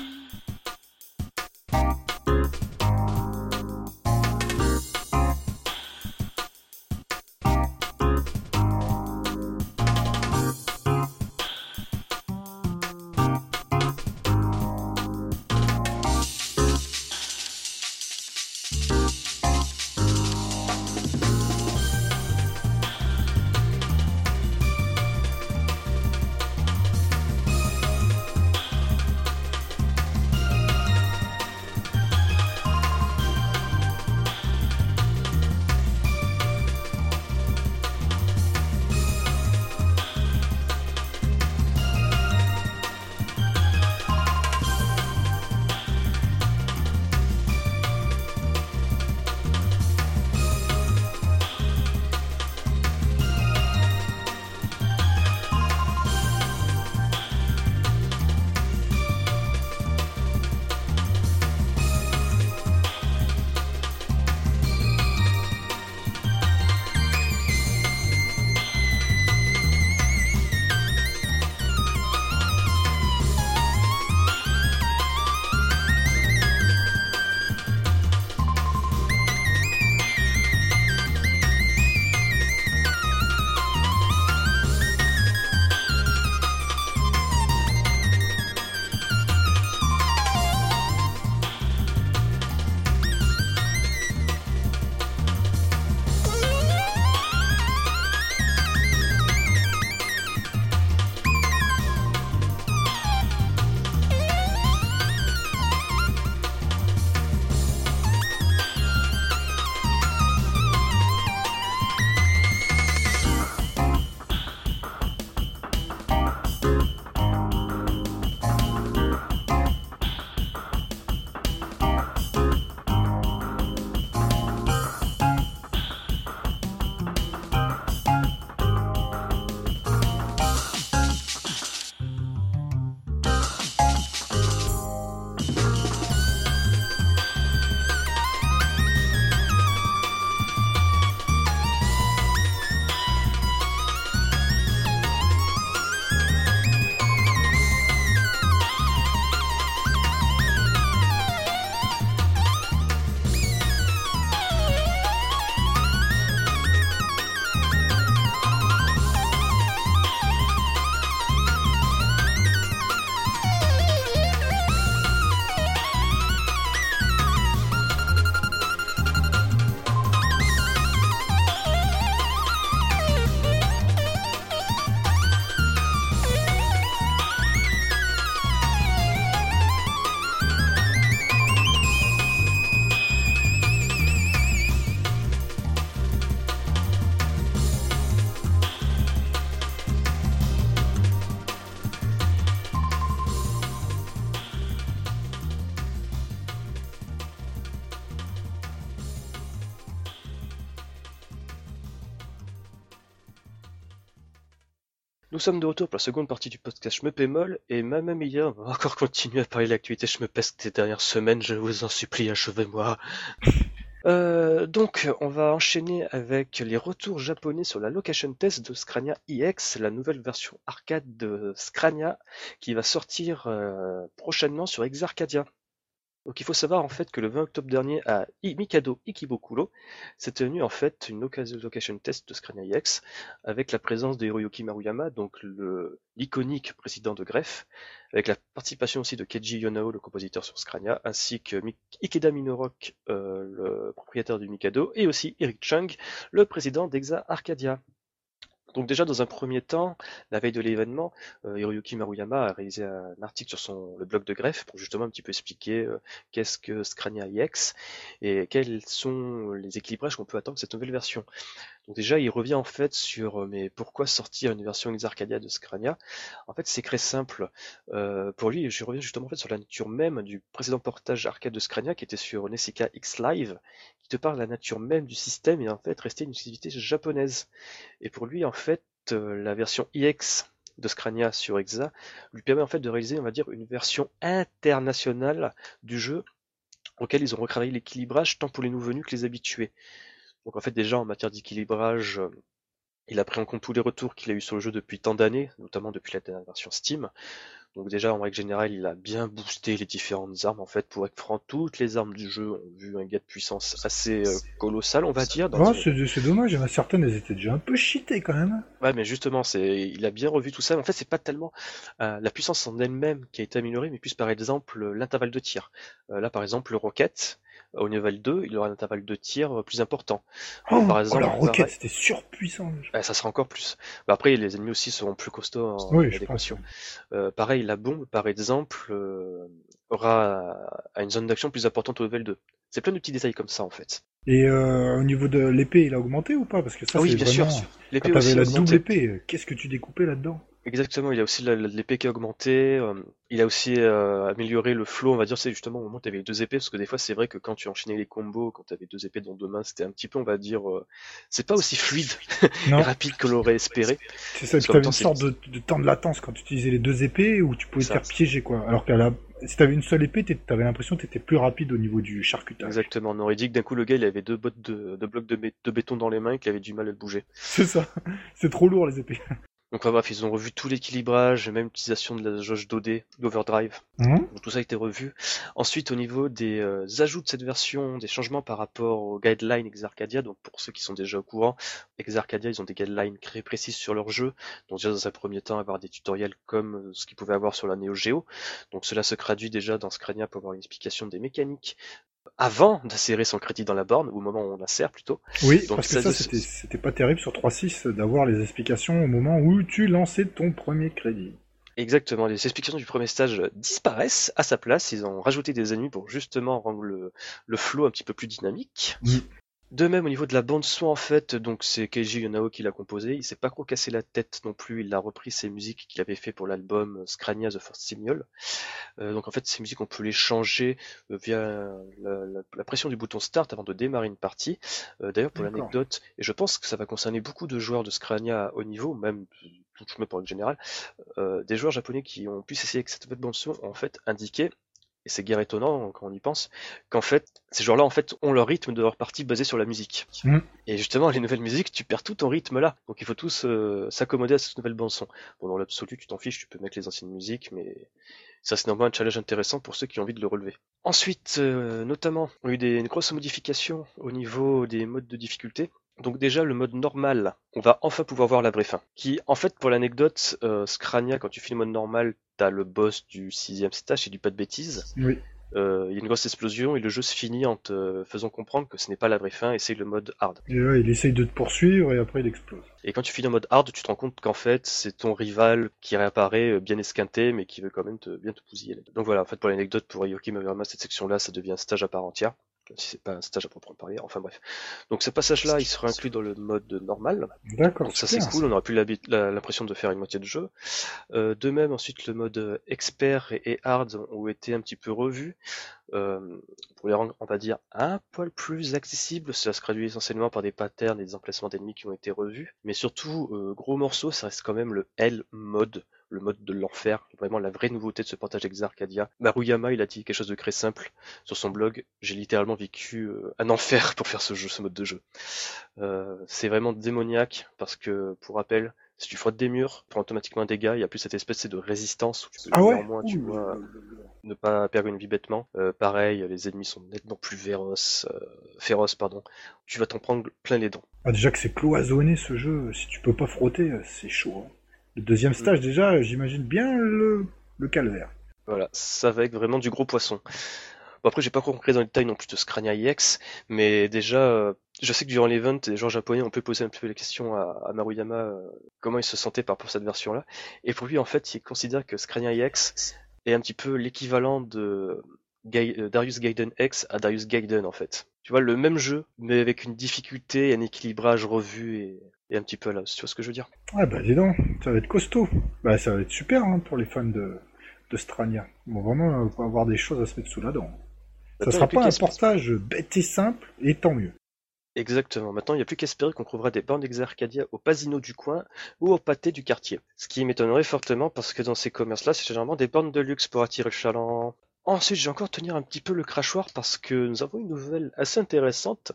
[SPEAKER 1] Nous sommes de retour pour la seconde partie du podcast Je me pémol et même hier on va encore continuer à parler de l'actualité Je me peste ces dernières semaines, je vous en supplie, achevez-moi. Euh, donc, on va enchaîner avec les retours japonais sur la location test de Scrania EX, la nouvelle version arcade de Scrania qui va sortir euh, prochainement sur Exarcadia. Donc il faut savoir en fait que le 20 octobre dernier à Mikado Ikibokulo s'est tenu en fait une location test de Scrania EX avec la présence de Maruyama, donc l'iconique président de Grefg, avec la participation aussi de Keiji Yonao, le compositeur sur Scrania, ainsi que Ikeda Minorok, euh, le propriétaire du Mikado, et aussi Eric Chung, le président d'Exa Arcadia. Donc déjà dans un premier temps, la veille de l'événement, euh, Hiroyuki Maruyama a réalisé un article sur son le blog de greffe pour justement un petit peu expliquer euh, qu'est-ce que Scrania EX et quels sont les équilibrages qu'on peut attendre de cette nouvelle version. Donc déjà il revient en fait sur euh, mais pourquoi sortir une version Arcadia de Scrania? En fait c'est très simple. pour lui, je reviens justement en fait sur la nature même du précédent portage arcade de Scrania qui était sur Nessica X Live, qui te parle de la nature même du système et en fait restait une exclusivité japonaise. Et pour lui en fait la version EX de Scrania sur Exa lui permet en fait de réaliser, on va dire, une version internationale du jeu auquel ils ont retravaillé l'équilibrage tant pour les nouveaux venus que les habitués. Donc en fait déjà en matière d'équilibrage, il a pris en compte tous les retours qu'il a eu sur le jeu depuis tant d'années, notamment depuis la dernière version Steam. Donc déjà, en règle générale, il a bien boosté les différentes armes, en fait, pour être franc, toutes les armes du jeu ont vu un gain de puissance assez euh, colossal, on va dire.
[SPEAKER 2] Dans c'est dommage, certaines, elles étaient déjà un peu cheatées quand même.
[SPEAKER 1] Ouais, mais justement, c'est, il a bien revu tout ça. En fait, c'est pas tellement euh, la puissance en elle-même qui a été améliorée, mais plus par exemple l'intervalle de tir. Euh, là, par exemple, le Rocket, au niveau 2, il aura un intervalle de tir plus important.
[SPEAKER 2] Oh, par oh, exemple, la roquette, c'était surpuissant.
[SPEAKER 1] ça sera encore plus. Bah, après, les ennemis aussi seront plus costauds en oui, euh, pareil, la bombe, par exemple, euh, aura une zone d'action plus importante au level 2. C'est plein de petits détails comme ça, en fait.
[SPEAKER 2] Et euh, au niveau de l'épée, il a augmenté ou pas? Parce que ça,
[SPEAKER 1] ah oui, bien sûr.
[SPEAKER 2] L'épée aussi la double épée, qu'est-ce que tu découpais là-dedans?
[SPEAKER 1] Exactement, il a aussi l'épée qui a augmenté, euh, il a aussi euh, amélioré le flow, on va dire, c'est justement au moment où tu avais deux épées, parce que des fois c'est vrai que quand tu enchaînais les combos, quand tu avais deux épées dans deux mains, c'était un petit peu, on va dire, euh, c'est pas aussi fluide et rapide que l'aurait espéré.
[SPEAKER 2] C'est ça, tu avais une sorte de, temps de latence quand tu utilisais les deux épées, où tu pouvais te faire piéger, quoi. Alors qu'à la... si t'avais une seule épée, t'avais l'impression que t'étais plus rapide au niveau du charcutage.
[SPEAKER 1] Exactement, on aurait dit que d'un coup le gars il avait deux, bottes de, blocs de, de béton dans les mains et qu'il avait du mal à le bouger.
[SPEAKER 2] C'est ça, c'est trop lourd les épées.
[SPEAKER 1] Donc bref, ils ont revu tout l'équilibrage, même l'utilisation de la jauge d'OD, d'Overdrive. Mhm. tout ça a été revu. Ensuite, au niveau des euh, ajouts de cette version, des changements par rapport aux guidelines Exarcadia, donc pour ceux qui sont déjà au courant, Exarcadia, ils ont des guidelines très précises sur leur jeu. Donc déjà dans un premier temps, avoir des tutoriels comme euh, ce qu'ils pouvaient avoir sur la Neo Geo. Donc cela se traduit déjà dans Scrania pour avoir une explication des mécaniques, avant d'insérer son crédit dans la borne, ou au moment où on insère plutôt.
[SPEAKER 2] Oui, parce que ça, c'était pas terrible sur 3.6 d'avoir les explications au moment où tu lançais ton premier crédit.
[SPEAKER 1] Exactement, les explications du premier stage disparaissent. À sa place, ils ont rajouté des ennemis pour justement rendre le, le flow un petit peu plus dynamique. De même, au niveau de la bande son, en fait, donc c'est Keiji Yonao qui l'a composé. Il s'est pas trop cassé la tête non plus. Il a repris ses musiques qu'il avait fait pour l'album Scrania The First Signal. Euh, donc en fait, ces musiques, on peut les changer euh, via la, pression du bouton Start avant de démarrer une partie. Euh, d'ailleurs, pour l'anecdote, et je pense que ça va concerner beaucoup de joueurs de Scrania à haut niveau, même tout le monde pour le général, des joueurs japonais qui ont pu s'essayer avec cette bande son ont en fait indiqué et c'est guère étonnant quand on y pense, qu'en fait, ces joueurs-là, en fait, ont leur rythme de leur partie basé sur la musique. Mm. Et justement, les nouvelles musiques, tu perds tout ton rythme là. Donc il faut tous euh, s'accommoder à cette nouvelle bande-son. Bon, dans l'absolu, tu t'en fiches, tu peux mettre les anciennes musiques, mais ça, c'est normalement un challenge intéressant pour ceux qui ont envie de le relever. Ensuite, euh, notamment, on a eu des grosses modifications au niveau des modes de difficulté. Donc déjà le mode normal, on va enfin pouvoir voir la vraie fin. Qui en fait pour l'anecdote, euh, Scrania quand tu fais le mode normal, t'as le boss du sixième stage, et du pas de bêtises.
[SPEAKER 2] Oui.
[SPEAKER 1] Euh, il y a une grosse explosion et le jeu se finit en te faisant comprendre que ce n'est pas la vraie fin et c'est le mode hard.
[SPEAKER 2] Et ouais, il essaye de te poursuivre et après il explose.
[SPEAKER 1] Et quand tu finis en mode hard, tu te rends compte qu'en fait c'est ton rival qui réapparaît euh, bien esquinté mais qui veut quand même te, bien te pousiller. Donc voilà, en fait pour l'anecdote, pour Ayoki Maverma, cette section là ça devient un stage à part entière si c'est pas un stage à proprement parler, enfin bref. Donc ce passage-là, il sera inclus dans le mode normal.
[SPEAKER 2] D'accord.
[SPEAKER 1] Donc ça c'est cool, on aura plus l'impression de faire une moitié de jeu. Euh, de même, ensuite le mode expert et, hard ont été un petit peu revus. Euh, pour les rendre, on va dire, un poil plus accessible. Cela se traduit essentiellement par des patterns et des emplacements d'ennemis qui ont été revus. Mais surtout, euh, gros morceau, ça reste quand même le L mode le mode de l'enfer, vraiment la vraie nouveauté de ce portage Exarcadia. Maruyama, il a dit quelque chose de très simple sur son blog. J'ai littéralement vécu euh, un enfer pour faire ce jeu, ce mode de jeu. Euh, c'est vraiment démoniaque parce que, pour rappel, si tu frottes des murs, tu prends automatiquement un dégât. Il y a plus cette espèce de résistance où tu peux
[SPEAKER 2] ah ouais?
[SPEAKER 1] tu vois, ne pas perdre une vie bêtement. Euh, pareil, les ennemis sont nettement plus féroces, féroces pardon. Tu vas t'en prendre plein les dents.
[SPEAKER 2] Ah, déjà que c'est cloisonné ce jeu, si tu peux pas frotter, c'est chaud. Hein. Le deuxième stage, mm. déjà, j'imagine bien le, le calvaire.
[SPEAKER 1] Voilà, ça va être vraiment du gros poisson. Bon après j'ai pas compris dans le détail non plus de Scrania EX, mais déjà euh, je sais que durant l'event, les gens japonais ont pu poser un peu les questions à, à Maruyama euh, comment il se sentait par rapport à cette version-là. Et pour lui en fait il considère que Scrania EX est un petit peu l'équivalent de euh, Darius Gaiden X à Darius Gaiden en fait. Tu vois le même jeu mais avec une difficulté, un équilibrage revu et, et un petit peu là. Tu vois ce que je veux dire
[SPEAKER 2] Ah bah dis donc, ça va être costaud. Bah ça va être super hein, pour les fans de, de Strania. Bon vraiment on va avoir des choses à se mettre sous la dent. Ça sera pas un portage bête et simple, et tant mieux.
[SPEAKER 1] Exactement. Maintenant, il n'y a plus qu'à espérer qu'on trouvera des bornes Exarcadia au Pasino du coin ou au pâté du quartier. Ce qui m'étonnerait fortement parce que dans ces commerces-là, c'est généralement des bornes de luxe pour attirer le chaland. Ensuite, j'ai encore tenir un petit peu le crachoir parce que nous avons une nouvelle assez intéressante.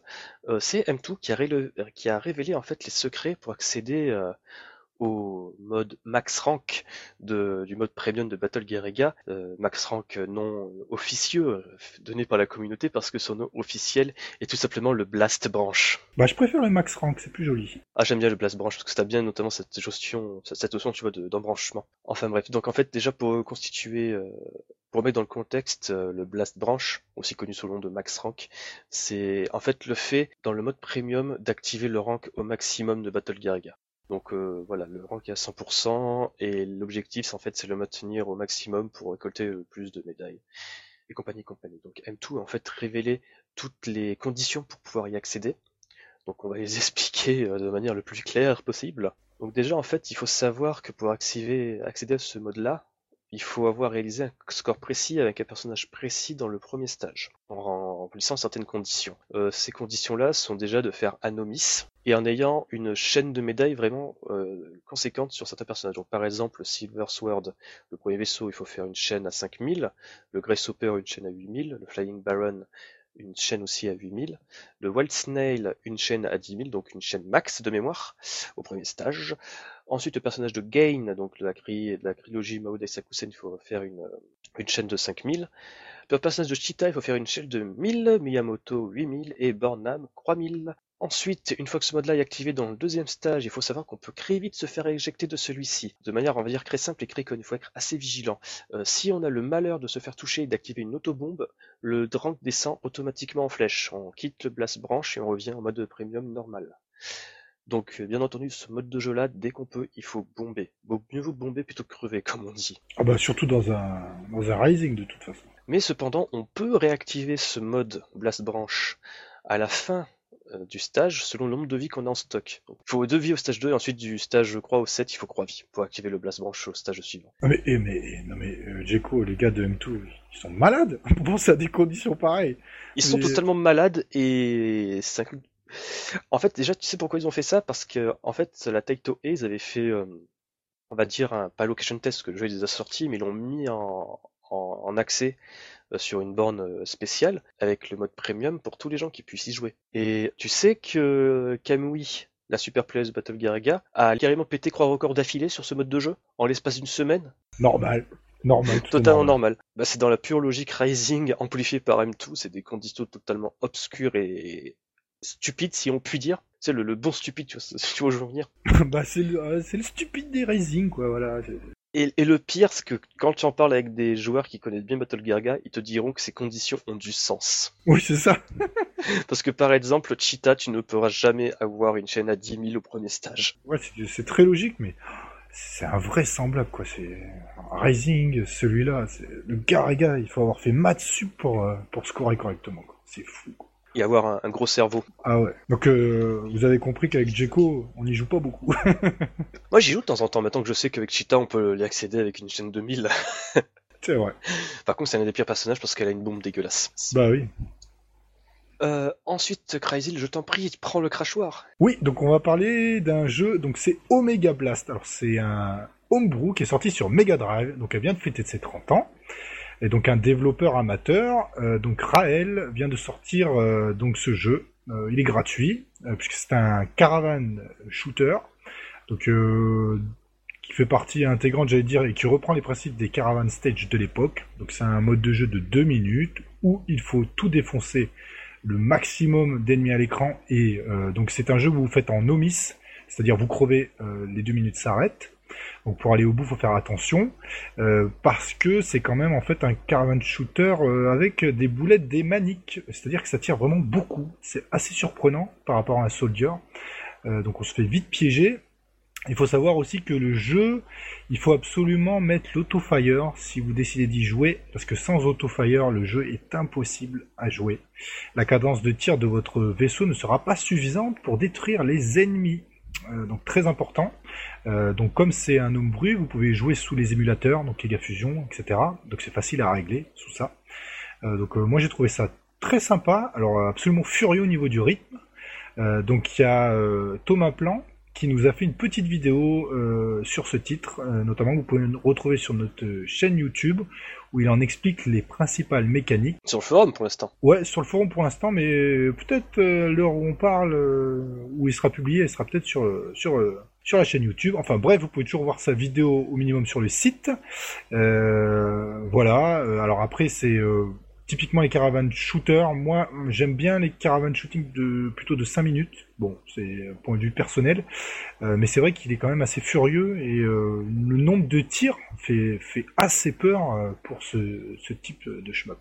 [SPEAKER 1] Euh, c'est M2 qui a, réle- qui a révélé en fait les secrets pour accéder euh, au mode max rank de, du mode premium de Battle Guerrilla, euh, max rank non officieux euh, donné par la communauté parce que son nom officiel est tout simplement le Blast Branch.
[SPEAKER 2] Bah je préfère le Max Rank, c'est plus joli.
[SPEAKER 1] Ah, j'aime bien le Blast Branch parce que ça bien notamment cette gestion, cette notion, tu vois, de- d'embranchement. Enfin bref, donc en fait déjà pour constituer, euh, pour mettre dans le contexte, euh, le Blast Branch, aussi connu sous le nom de Max Rank, c'est en fait le fait dans le mode premium d'activer le rank au maximum de Battle Guerrilla. Donc euh, voilà, le rank est à 100% et l'objectif en fait c'est le maintenir au maximum pour récolter le plus de médailles et compagnie compagnie. Donc M2 a en fait révélé toutes les conditions pour pouvoir y accéder. Donc on va les expliquer euh, de manière le plus claire possible. Donc déjà en fait il faut savoir que pour accéder, accéder à ce mode-là, il faut avoir réalisé un score précis avec un personnage précis dans le premier stage, en remplissant certaines conditions. Euh, ces conditions-là sont déjà de faire Anomis, et en ayant une chaîne de médailles vraiment euh, conséquente sur certains personnages. Donc par exemple, le Silver Sword, le premier vaisseau, il faut faire une chaîne à 5000, le Grasshopper une chaîne à 8000, le Flying Baron une chaîne aussi à 8000, le Wild Snail une chaîne à 10 000, donc une chaîne max de mémoire au premier stage. Ensuite, le personnage de Gain, donc de la, de trilogie Mao Daisakusen, il faut faire une, euh, chaîne de 5000. Le personnage de Cheetah, il faut faire une chaîne de 1000, Miyamoto 8000 et Bornam 3000. Ensuite, une fois que ce mode-là est activé dans le deuxième stage, il faut savoir qu'on peut très vite se faire éjecter de celui-ci. De manière, on va dire, très simple et très conne. Il faut être assez vigilant. Euh, si on a le malheur de se faire toucher et d'activer une autobombe, le rank descend automatiquement en flèche. On quitte le blast branch et on revient en mode premium normal. Donc, euh, bien entendu, ce mode de jeu-là, dès qu'on peut, il faut bomber. Bon, mieux vaut bomber plutôt que crever, comme on dit.
[SPEAKER 2] Ah bah surtout dans un, dans un Rising de toute façon.
[SPEAKER 1] Mais cependant, on peut réactiver ce mode Blast Branch à la fin euh, du stage selon le nombre de vies qu'on a en stock. Il faut 2 vies au stage 2 et ensuite du stage, je crois, au 7, il faut 3 vies pour activer le Blast Branch au stage suivant.
[SPEAKER 2] Ah mais, eh, mais, non mais, euh, Jeko, les gars de M2, ils sont malades Bon, c'est à des conditions pareilles.
[SPEAKER 1] Ils sont totalement malades et ça inclut- En fait, déjà, tu sais pourquoi ils ont fait ça? Parce que, en fait, la Taito A, ils avaient fait, euh, on va dire, un, pas location test, parce que le jeu est déjà sorti, mais ils l'ont mis en, en, en accès euh, sur une borne euh, spéciale avec le mode premium pour tous les gens qui puissent y jouer. Et tu sais que Kamui, la Super Players Battle Garaga, a carrément pété trois records d'affilée sur ce mode de jeu en l'espace d'une semaine?
[SPEAKER 2] Normal. Normal.
[SPEAKER 1] Totalement normal. Bah, c'est dans la pure logique Rising amplifiée par M2, c'est des conditions totalement obscures et stupides, si on peut dire. C'est le, le bon stupide, tu vois, si tu vois où je veux en venir.
[SPEAKER 2] bah c'est le, euh, c'est le stupide des Rising, quoi, voilà.
[SPEAKER 1] Et, et le pire, c'est que quand tu en parles avec des joueurs qui connaissent bien Battle Garga, ils te diront que ces conditions ont du sens.
[SPEAKER 2] Oui, c'est ça.
[SPEAKER 1] Parce que par exemple, Cheetah, tu ne pourras jamais avoir une chaîne à 10 000 au premier stage.
[SPEAKER 2] Ouais, c'est, très logique, mais c'est invraisemblable, quoi. C'est Rising, celui-là, c'est le Garaga, il faut avoir fait maths sup pour, euh, pour scorer correctement, quoi. C'est fou, quoi.
[SPEAKER 1] Et avoir un, un gros cerveau.
[SPEAKER 2] Ah ouais. Donc euh, vous avez compris qu'avec Jeko, on n'y joue pas beaucoup.
[SPEAKER 1] Moi, j'y joue de temps en temps, maintenant que je sais qu'avec Cheetah, on peut y accéder avec une chaîne de 1000.
[SPEAKER 2] c'est vrai.
[SPEAKER 1] Par contre, c'est un des pires personnages parce qu'elle a une bombe dégueulasse.
[SPEAKER 2] Bah oui.
[SPEAKER 1] Euh, ensuite, Crazy, je t'en prie, prends le crachoir.
[SPEAKER 2] Oui, donc on va parler d'un jeu, donc c'est Omega Blast. Alors c'est un homebrew qui est sorti sur Mega Drive, donc elle vient de fêter de ses 30 ans. Et donc un développeur amateur, euh, donc Raël, vient de sortir euh, donc ce jeu. Euh, il est gratuit, puisque c'est un caravan shooter, qui fait partie intégrante, j'allais dire, et qui reprend les principes des caravan stage de l'époque. Donc c'est un mode de jeu de 2 minutes où il faut tout défoncer le maximum d'ennemis à l'écran et donc c'est un jeu que vous faites en nomis, c'est-à-dire vous crevez, les deux minutes s'arrêtent Donc pour aller au bout, faut faire attention euh, parce que c'est quand même en fait un caravan shooter euh, avec des boulettes des maniques, c'est-à-dire que ça tire vraiment beaucoup. C'est assez surprenant par rapport à un soldier. Euh, donc on se fait vite piéger. Il faut savoir aussi que le jeu, il faut absolument mettre l'autofire si vous décidez d'y jouer, parce que sans autofire, le jeu est impossible à jouer. La cadence de tir de votre vaisseau ne sera pas suffisante pour détruire les ennemis. Euh, donc très important. Euh, donc comme c'est un homebrew, vous pouvez jouer sous les émulateurs, donc Ega Fusion, etc. Donc c'est facile à régler sous ça. Euh, donc moi j'ai trouvé ça très sympa. Alors absolument furieux au niveau du rythme. donc il y a Thomas Plan qui nous a fait une petite vidéo euh, sur ce titre, euh, notamment vous pouvez le retrouver sur notre chaîne YouTube où il en explique les principales mécaniques.
[SPEAKER 1] Sur le forum pour l'instant.
[SPEAKER 2] Ouais, sur le forum pour l'instant, mais peut-être euh, l'heure où on parle, où il sera publié, il sera peut-être sur sur sur la chaîne YouTube. Enfin bref, vous pouvez toujours voir sa vidéo au minimum sur le site. voilà. Alors après c'est typiquement les caravans shooters, moi j'aime bien les caravans shooting de plutôt de 5 minutes. Bon, c'est point de vue personnel, euh, mais c'est vrai qu'il est quand même assez furieux et euh, le nombre de tirs fait, assez peur euh, pour ce, type de schmuck.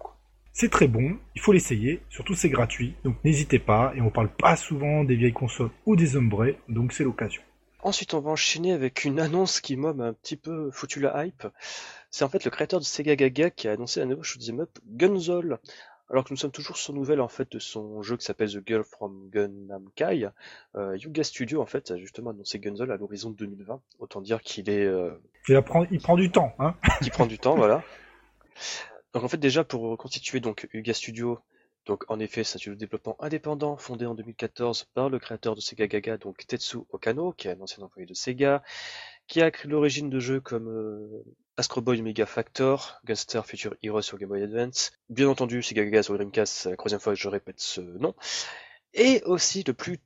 [SPEAKER 2] C'est très bon, il faut l'essayer, surtout c'est gratuit, donc n'hésitez pas, et on parle pas souvent des vieilles consoles ou des homebrews, donc c'est l'occasion.
[SPEAKER 1] Ensuite, on va enchaîner avec une annonce qui, moi, m'a un petit peu foutu la hype. C'est en fait le créateur de Sega Gaga qui a annoncé la nouvelle shoot'em up Gunzol. Alors que nous sommes toujours sur nouvelle en fait de son jeu qui s'appelle The Girl from Gunnam Kai, euh, Yuga Studio en fait a justement annoncé Gunzol à l'horizon 2020. Autant dire qu'il est. Euh...
[SPEAKER 2] Il, prend, il prend du temps, hein.
[SPEAKER 1] il prend du temps, voilà. Donc en fait déjà pour reconstituer donc Yuga Studio, donc en effet, c'est un studio de développement indépendant fondé en 2014 par le créateur de Sega Gaga, donc Tetsu Okano, qui est un ancien employé de Sega, qui a créé l'origine de jeux comme euh, Astro Boy Mega Factor, Gunstar Future Heroes sur Game Boy Advance, bien entendu Sega Gaga sur Dreamcast, c'est la troisième fois que je répète ce nom, et aussi le plus,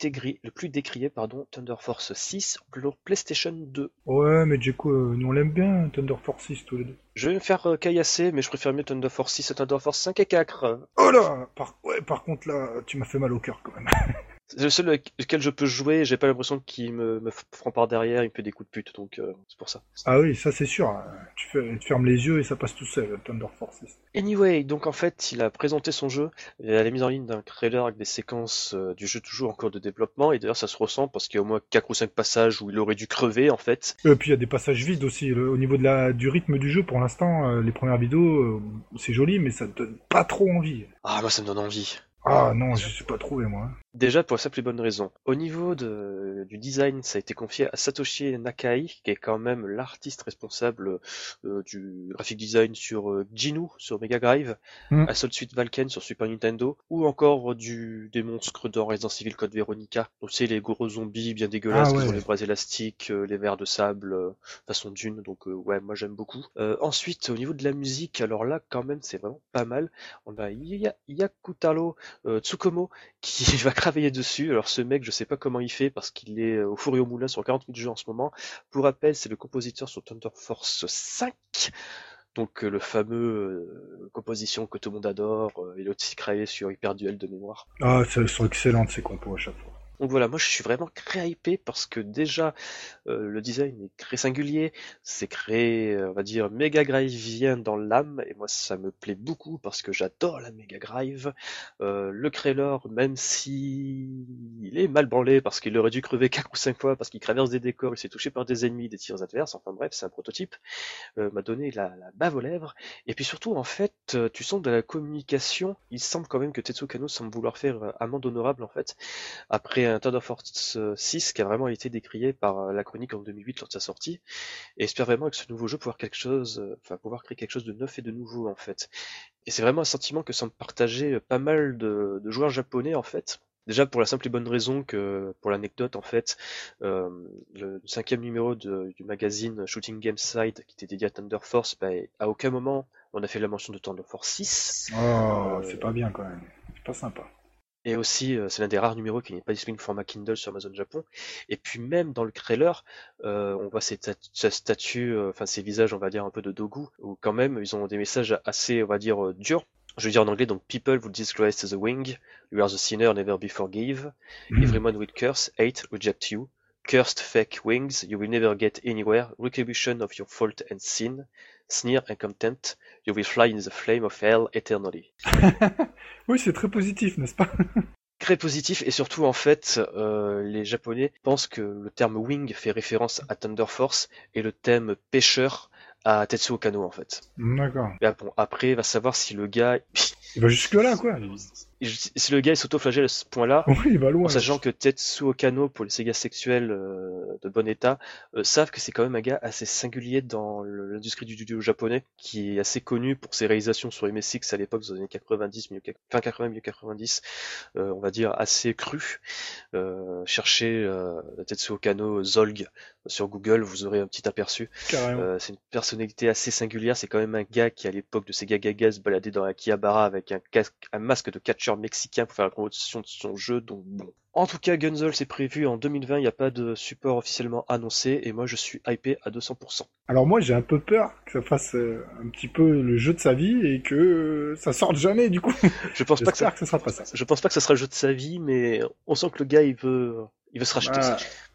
[SPEAKER 1] le plus décrié, pardon, Thunder Force 6 pour PlayStation 2.
[SPEAKER 2] Ouais, mais du coup, euh, nous on l'aime bien, Thunder Force 6 tous les deux.
[SPEAKER 1] Je vais me faire euh, caillasser, mais je préfère mieux Thunder Force 6 à Thunder Force 5 et 4.
[SPEAKER 2] Oh là par... Ouais, par contre là, tu m'as fait mal au cœur quand même.
[SPEAKER 1] C'est le seul avec lequel je peux jouer, j'ai pas l'impression qu'il me, me prend par derrière, il me fait des coups de pute, donc euh, c'est pour ça.
[SPEAKER 2] Ah oui, ça c'est sûr. Tu, fais, tu, fermes les yeux et ça passe tout seul, Thunder Force.
[SPEAKER 1] Anyway, donc en fait, il a présenté son jeu, il a mis en ligne d'un trailer avec des séquences euh, du jeu toujours en cours de développement, et d'ailleurs ça se ressent parce qu'il y a au moins 4 ou 5 passages où il aurait dû crever en fait.
[SPEAKER 2] Et puis il y a des passages vides aussi, au niveau de la, du rythme du jeu pour l'instant, euh, les premières vidéos, c'est joli, mais ça donne pas trop envie.
[SPEAKER 1] Ah, moi ça me donne envie.
[SPEAKER 2] Ah non, je suis pas trouvé moi.
[SPEAKER 1] Déjà pour simple et bonne raison. Au niveau de, du design, ça a été confié à Satoshi Nakai, qui est quand même l'artiste responsable euh, du graphic design sur euh, Ginu sur Mega Drive, mm. Assault Suite Valken sur Super Nintendo, ou encore du des monstres dans Resident Evil Code Veronica. Donc c'est les gros zombies bien dégueulasses ah qui ont les bras élastiques, euh, les vers de sable euh, façon dune. Donc ouais, moi j'aime beaucoup. ensuite au niveau de la musique, alors là quand même c'est vraiment pas mal. On a Yakutaro Tsukomo qui va travailler dessus. Alors ce mec, je sais pas comment il fait parce qu'il est euh, au four et au moulin sur 40 000 jeux en ce moment. Pour rappel, c'est le compositeur sur Thunder Force 5. Donc euh, le fameux euh, composition que tout le monde adore, a aussi créé sur Hyper Duel de mémoire.
[SPEAKER 2] Ah, elles sont excellentes ces compos à chaque fois.
[SPEAKER 1] Donc voilà, moi je suis vraiment très hypé parce que déjà euh, le design est très singulier, c'est créé, euh, on va dire, Drive vient dans l'âme et moi ça me plaît beaucoup parce que j'adore la Mega Drive. Euh, le trailer, même si il est mal branlé parce qu'il aurait dû crever 4 ou 5 fois parce qu'il traverse des décors, il s'est touché par des ennemis, des tirs adverses, enfin bref, c'est un prototype, m'a donné la, bave aux lèvres. Et puis surtout, en fait, tu sens de la communication, il semble quand même que Tetsuo Kano semble vouloir faire amende honorable en fait, après un Thunder Force 6 qui a vraiment été décrié par euh, la chronique en 2008 lors de sa sortie, et espère vraiment avec ce nouveau jeu pouvoir quelque chose, euh, enfin pouvoir créer quelque chose de neuf et de nouveau en fait. Et c'est vraiment un sentiment que semblent partager pas mal de, joueurs japonais en fait. Déjà pour la simple et bonne raison que, pour l'anecdote en fait, euh, le cinquième numéro du magazine Shooting Game Side qui était dédié à Thunder Force, bah, à aucun moment on a fait la mention de Thunder Force 6.
[SPEAKER 2] Oh, c'est pas bien quand même, c'est pas sympa.
[SPEAKER 1] Et aussi, euh, c'est l'un des rares numéros qui n'est pas disponible format Kindle sur Amazon Japon. Et puis même dans le trailer, euh, on voit ces statues, euh, enfin ces visages, on va dire un peu de Dogu, où quand même ils ont des messages assez, on va dire, durs. Je veux dire en anglais, donc People will disgrace the wing, you are the sinner never be forgive, mm. everyone will curse, hate, reject you, Cursed fake wings, you will never get anywhere. Retribution of your fault and sin. Sneer and contempt, you will fly in the flame of hell eternally.
[SPEAKER 2] oui, c'est très positif, n'est-ce pas?
[SPEAKER 1] Très positif et surtout en fait, euh, les Japonais pensent que le terme wing fait référence à Thunder Force et le thème pêcheur à Tetsuo Kano en fait.
[SPEAKER 2] D'accord.
[SPEAKER 1] Bon, après, va savoir si le gars
[SPEAKER 2] il va jusque là quoi
[SPEAKER 1] si le gars s'auto-flagelle à ce point-là,
[SPEAKER 2] oui, loin,
[SPEAKER 1] en sachant que Tetsuo Kano, pour les Sega sexuels euh, de bon état, euh, savent que c'est quand même un gars assez singulier dans l'industrie du studio japonais, qui est assez connu pour ses réalisations sur MSX à l'époque, les années 90, milieu, fin 80, milieu 90, euh, on va dire assez cru. cherchez Tetsuo Kano Zolg sur Google, vous aurez un petit aperçu. c'est une personnalité assez singulière, c'est quand même un gars qui à l'époque de Sega Gaga se baladait dans la Kiabara avec un, casque, un masque de catcher mexicain pour faire la promotion de son jeu, donc bon. En tout cas, Gunzel c'est prévu en 2020, il n'y a pas de support officiellement annoncé, et moi je suis hypé à 200%.
[SPEAKER 2] Alors moi j'ai un peu peur que ça fasse euh, un petit peu le jeu de sa vie et que euh, ça sorte jamais du coup.
[SPEAKER 1] Je pense pas que ça...
[SPEAKER 2] sera pas ça.
[SPEAKER 1] Je pense pas que ça sera le jeu de sa vie, mais on sent que le gars il veut, il veut se racheter.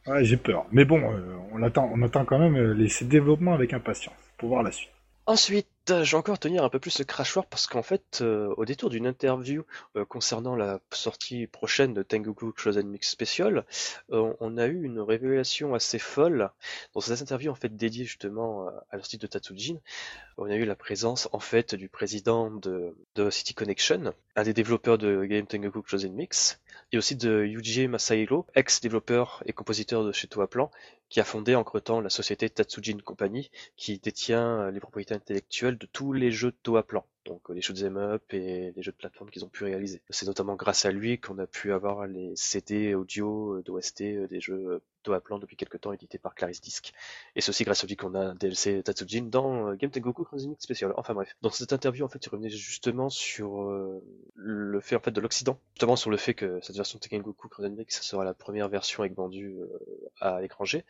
[SPEAKER 2] Ouais, j'ai peur. Mais bon, euh, on attend, on attend quand même les, ces développements avec impatience pour voir la suite.
[SPEAKER 1] Ensuite, je vais encore tenir un peu plus le crachoir parce qu'en fait, euh, au détour d'une interview euh, concernant la sortie prochaine de Tengoku Chosen Mix Special, euh, on a eu une révélation assez folle dans cette interview en fait dédiée justement à leur site de Tatsujin. On a eu la présence en fait du président de, de City Connection, un des développeurs de Game Tengoku Chosen Mix, et aussi de Yuji Masahiro, ex-développeur et compositeur de chez Toaplan, qui a fondé entre-temps la société Tatsujin Company, qui détient les propriétés intellectuelles de tous les jeux de Toaplan donc les shoot'em up et les jeux de plateforme qu'ils ont pu réaliser. C'est notamment grâce à lui qu'on a pu avoir les CD audio d'OST des jeux plan depuis quelques temps édités par Clarisse Disc. Et ceci grâce à lui qu'on a un DLC Tatsujin dans euh, Game Tengoku Crimson Special. Enfin bref. Dans cette interview, en fait, il revenait justement sur euh, le fait en fait de l'Occident, justement sur le fait que cette version de Tengoku Crimson Mix sera la première version avec vendue euh, à l'étranger.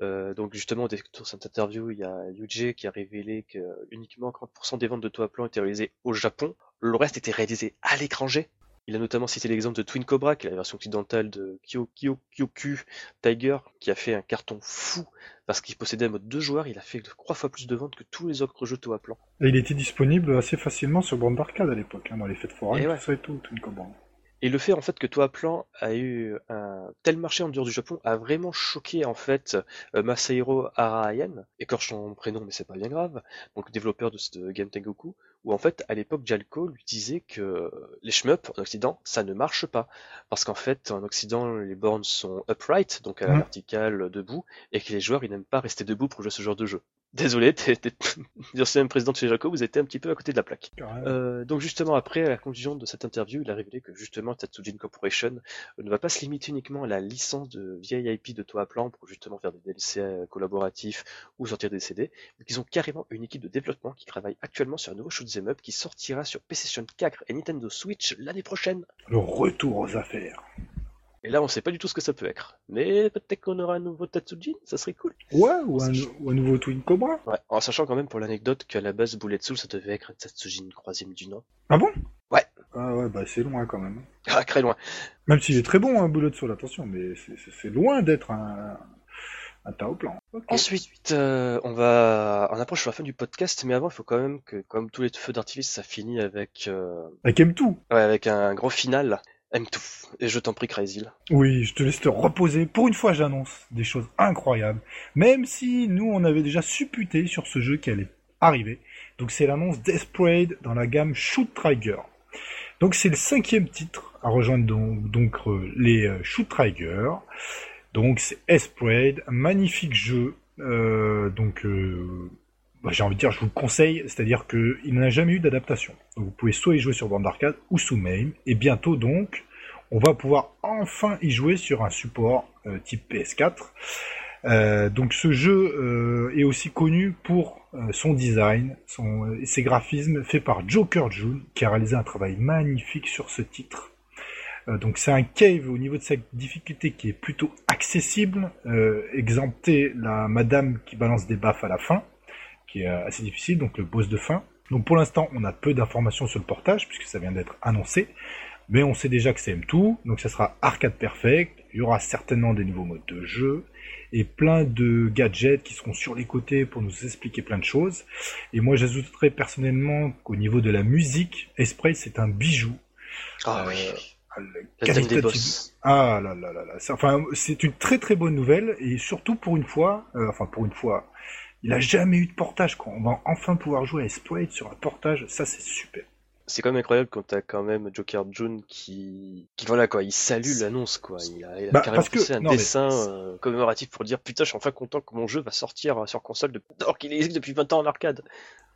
[SPEAKER 1] donc justement, au détour de cette interview, il y a Yuji qui a révélé que uniquement 40% des ventes de à plan étaient réalisées au Japon. Le reste était réalisé à l'étranger. Il a notamment cité l'exemple de Twin Cobra, qui est la version occidentale de Kyo, Kyo, Kyoku Tiger, qui a fait un carton fou parce qu'il possédait un mode deux joueurs. Il a fait trois fois plus de ventes que tous les autres jeux à plan.
[SPEAKER 2] Et il était disponible assez facilement sur bande d'arcade à l'époque, hein, dans les fêtes foraines, et tout ça et tout, Twin Cobra.
[SPEAKER 1] Et le fait en fait que Toa Plan a eu un tel marché en dehors du Japon a vraiment choqué en fait euh, Masahiro Araayan, écorche son prénom mais c'est pas bien grave, donc développeur de ce Game Tengoku, où en fait à l'époque Jalco lui disait que les shmup en Occident ça ne marche pas parce qu'en fait en Occident les bornes sont upright donc à la mmh. verticale debout et que les joueurs ils n'aiment pas rester debout pour jouer ce genre de jeu. Désolé, même président de chez Jaco, vous étiez un petit peu à côté de la plaque. Euh, donc justement après, à la conclusion de cette interview, il a révélé que justement Tatsujin Corporation euh, ne va pas se limiter uniquement à la licence de vieille IP de Toa Plan pour justement faire des DLC euh, collaboratifs ou sortir des CD, mais qu'ils ont carrément une équipe de développement qui travaille actuellement sur un nouveau shoot'em up qui sortira sur PlayStation 4 et Nintendo Switch l'année prochaine.
[SPEAKER 2] Le retour aux affaires.
[SPEAKER 1] Et là, on sait pas du tout ce que ça peut être. Mais peut-être qu'on aura un nouveau Tatsujin, ça serait cool.
[SPEAKER 2] Ouais, ou un, nouveau Twin Cobra.
[SPEAKER 1] Ouais, en sachant quand même pour l'anecdote qu'à la base, Bullet Soul, ça devait être un Tatsujin troisième du nom.
[SPEAKER 2] Ah bon?
[SPEAKER 1] Ouais.
[SPEAKER 2] Ah ouais, bah c'est loin quand même.
[SPEAKER 1] Ah, très loin.
[SPEAKER 2] Même s'il est très bon, hein, Bullet Soul, attention, mais c'est loin d'être un, un au plan.
[SPEAKER 1] Ensuite, euh, on va, on approche sur la fin du podcast, mais avant, il faut quand même que, comme tous les feux d'artifice, ça finit avec. Euh...
[SPEAKER 2] Avec M2
[SPEAKER 1] Ouais, avec un grand final. M2. Et je t'en prie, Crazy.
[SPEAKER 2] Oui, je te laisse te reposer. Pour une fois, j'annonce des choses incroyables. Même si nous, on avait déjà supputé sur ce jeu qui allait arriver. Donc c'est l'annonce Death Parade dans la gamme Shoot Trigger. Donc c'est le cinquième titre à rejoindre donc, euh, les euh, Shoot Trigger. Donc c'est Esprade, magnifique jeu. Euh, donc euh, bah, j'ai envie de dire, je vous le conseille, c'est-à-dire qu'il n'a jamais eu d'adaptation. vous pouvez soit y jouer sur bande d'arcade ou sous MAME, et bientôt donc, on va pouvoir enfin y jouer sur un support euh, type PS4. Euh, donc ce jeu euh, est aussi connu pour son design son, ses graphismes faits par Joker June, qui a réalisé un travail magnifique sur ce titre. donc c'est un cave au niveau de sa difficulté qui est plutôt accessible, exempté la madame qui balance des baffes à la fin qui est assez difficile, donc le boss de fin. Donc pour l'instant, on a peu d'informations sur le portage, puisque ça vient d'être annoncé. Mais on sait déjà que c'est M2, donc ça sera arcade perfect. Il y aura certainement des nouveaux modes de jeu et plein de gadgets qui seront sur les côtés pour nous expliquer plein de choses. Et moi, j'ajouterais personnellement qu'au niveau de la musique, Esprit c'est un bijou.
[SPEAKER 1] Ah oui.
[SPEAKER 2] Euh, ah là là là là. Enfin, c'est une très très bonne nouvelle et surtout pour une fois, euh, enfin pour une fois, il a jamais eu de portage. Quand on va enfin pouvoir jouer à Esprit sur un portage, ça c'est super
[SPEAKER 1] c'est quand même incroyable quand t'as quand même Joker June qui, qui voilà quoi, il salue l'annonce quoi. Il a, il a bah, carrément fait un dessin euh, commémoratif pour dire putain, je suis enfin content que mon jeu va sortir sur console de... alors qu'il existe depuis 20 ans en arcade.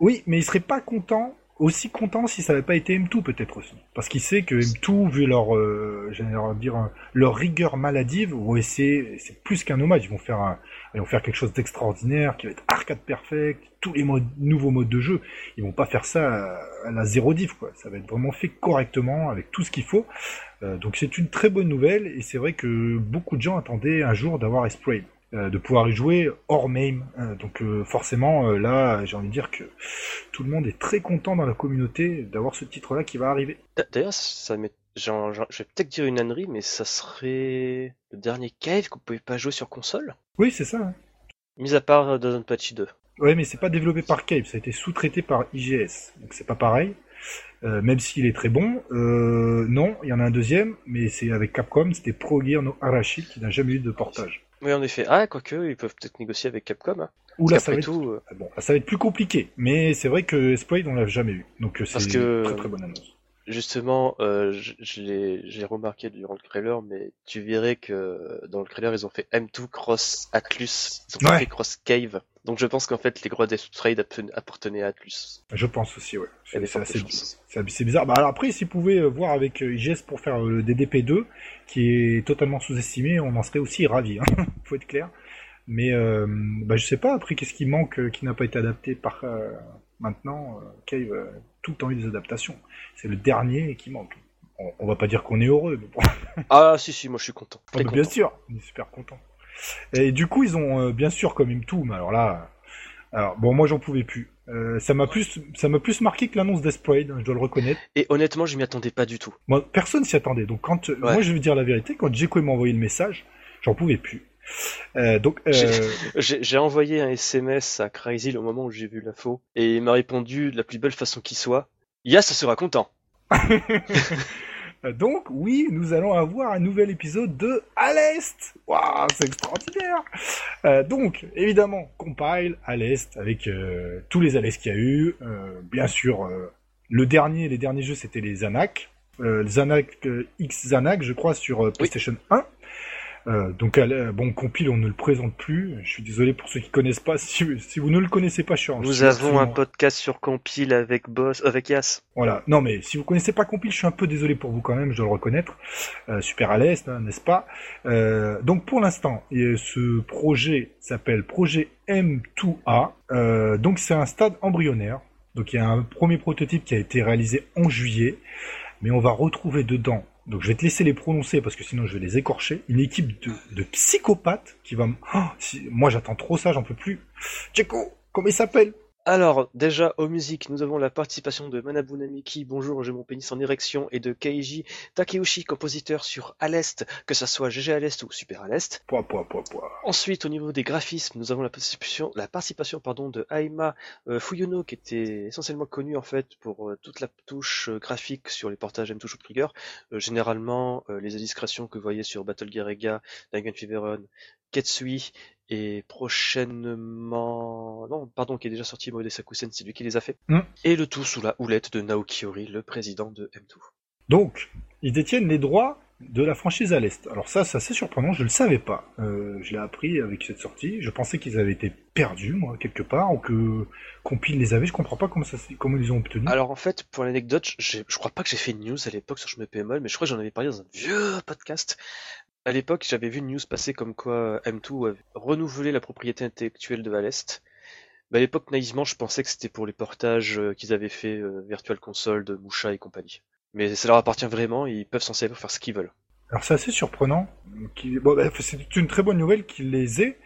[SPEAKER 2] Oui, mais il serait pas content aussi content si ça n'avait pas été M2 peut-être aussi. Parce qu'il sait que M2, vu leur, euh, dire, leur rigueur maladive, c'est plus qu'un hommage. Ils vont faire ils vont faire quelque chose d'extraordinaire, qui va être arcade perfect, tous les nouveaux modes de jeu. Ils vont pas faire ça à, la zéro diff, quoi. Ça va être vraiment fait correctement, avec tout ce qu'il faut. Euh, donc c'est une très bonne nouvelle, et c'est vrai que beaucoup de gens attendaient un jour d'avoir Esprit. Euh, de pouvoir y jouer hors MAME. Euh, donc euh, forcément, là, j'ai envie de dire que tout le monde est très content dans la communauté d'avoir ce titre-là qui va arriver.
[SPEAKER 1] D'ailleurs, ça m'est... je vais peut-être dire une ânerie, mais ça serait le dernier Cave que vous pouvez pas jouer sur console?
[SPEAKER 2] Oui, c'est ça. Hein.
[SPEAKER 1] Mis à part Dozen Patchy 2.
[SPEAKER 2] Ouais, mais c'est pas développé par Cave, ça a été sous-traité par IGS, donc c'est pas pareil. même s'il est très bon, non, il y en a un deuxième, mais c'est avec Capcom, c'était Pro Gear no Arashi qui n'a jamais eu de portage.
[SPEAKER 1] Oui, en effet. Ah, quoique, ils peuvent peut-être négocier avec Capcom. Hein.
[SPEAKER 2] là, ça va, être... Tout, euh, ah bon, ça va être plus compliqué. Mais c'est vrai que Spade, on l'a jamais eu. Donc euh, c'est une très très bonne annonce.
[SPEAKER 1] Justement, euh, j'ai remarqué durant le trailer, mais tu verrais que dans le trailer, ils ont fait M2 Cross Atlus, ils ont fait Cross Cave. Donc je pense qu'en fait, les gros Death Trade appartenaient à Atlus.
[SPEAKER 2] Je pense aussi, ouais. C'est bizarre. Bah, alors après, s'ils pouvaient euh, voir avec euh, IGS pour faire le DDP2, qui est totalement sous-estimé, on en serait aussi ravis. Hein. Faut être clair. Mais euh, bah, je sais pas, après, qu'est-ce qui manque, euh, qui n'a pas été adapté par maintenant Cave tout le temps eu des adaptations. C'est le dernier qui manque. On, va pas dire qu'on est heureux, mais bon.
[SPEAKER 1] ah si si, moi je suis content.
[SPEAKER 2] Ah, bien sûr, on est super content. Et du coup, ils ont euh, bien sûr même tout, mais alors là, alors bon, moi j'en pouvais plus. Euh, ça m'a plus, ça m'a plus marqué que l'annonce d'Esprade, je dois le reconnaître.
[SPEAKER 1] Et honnêtement, je m'y attendais pas du tout.
[SPEAKER 2] Moi, personne s'y attendait. Donc quand, moi, je vais dire la vérité, quand Jeko m'a envoyé le message, j'en pouvais plus. Euh, donc, euh...
[SPEAKER 1] j'ai envoyé un SMS à Crazy au moment où j'ai vu l'info et il m'a répondu de la plus belle façon qui soit. Ya, ça sera content.
[SPEAKER 2] donc, oui, nous allons avoir un nouvel épisode de À l'Est. Waouh, c'est extraordinaire. Euh, donc, évidemment, compile à l'Est avec euh, tous les à l'Est qu'il y a eu. Euh, bien sûr, le dernier, les derniers jeux, c'était les Zanak. les Zanak X Zanak, je crois, sur PlayStation 1. Euh, donc euh, bon, compile, on ne le présente plus. Je suis désolé pour ceux qui connaissent pas. Si, vous ne le connaissez pas, je suis
[SPEAKER 1] Nous avons un podcast sur compile avec Boss, avec Yas.
[SPEAKER 2] Voilà. Non, mais si vous connaissez pas compile, je suis un peu désolé pour vous quand même. Je dois le reconnaître. Euh, super à l'est, hein, n'est-ce pas? Donc pour l'instant, ce projet s'appelle projet M2A. donc c'est un stade embryonnaire. Donc il y a un premier prototype qui a été réalisé en juillet, mais on va retrouver dedans donc je vais te laisser les prononcer parce que sinon je vais les écorcher. Une équipe de, psychopathes qui va. Oh, moi j'attends trop ça, j'en peux plus. Tcheko, comment il s'appelle?
[SPEAKER 1] Alors, déjà, aux musiques, nous avons la participation de Manabu Namiki, Bonjour, j'ai mon pénis en érection, et de Keiji Takeuchi, compositeur sur À l'Est, que ça soit GG à l'Est ou Super à l'Est. Ensuite, au niveau des graphismes, nous avons la participation, la participation pardon, de Aima euh, Fuyuno, qui était essentiellement connu en fait pour euh, toute la touche euh, graphique sur les portages M-Touch ou Trigger. généralement, les illustrations que vous voyez sur Battle Gear Ega, Dangan Feveron, Ketsui et prochainement, non, pardon, qui est déjà sorti Mode Sakusen, c'est lui qui les a fait. Mm. Et le tout sous la houlette de Naoki Ori, le président de M2.
[SPEAKER 2] Donc, ils détiennent les droits de la franchise à l'Est. Alors ça, c'est assez surprenant, je le savais pas. Euh, je l'ai appris avec cette sortie. Je pensais qu'ils avaient été perdus, moi, quelque part, ou que Compile les avait. Je comprends pas comment, ça, comment ils ont obtenu.
[SPEAKER 1] Alors en fait, pour l'anecdote, je crois pas que j'ai fait une news à l'époque sur Je me PML, mais je crois que j'en avais parlé dans un vieux podcast. À l'époque, j'avais vu une news passer comme quoi M2 avait renouvelé la propriété intellectuelle de Valest. À l'époque, naïvement, je pensais que c'était pour les portages euh, qu'ils avaient fait euh, Virtual Console de Musha et compagnie. Mais ça leur appartient vraiment, ils peuvent s'en servir pour faire ce qu'ils veulent.
[SPEAKER 2] Alors c'est assez surprenant. Bah, c'est une très bonne nouvelle qu'ils les aient.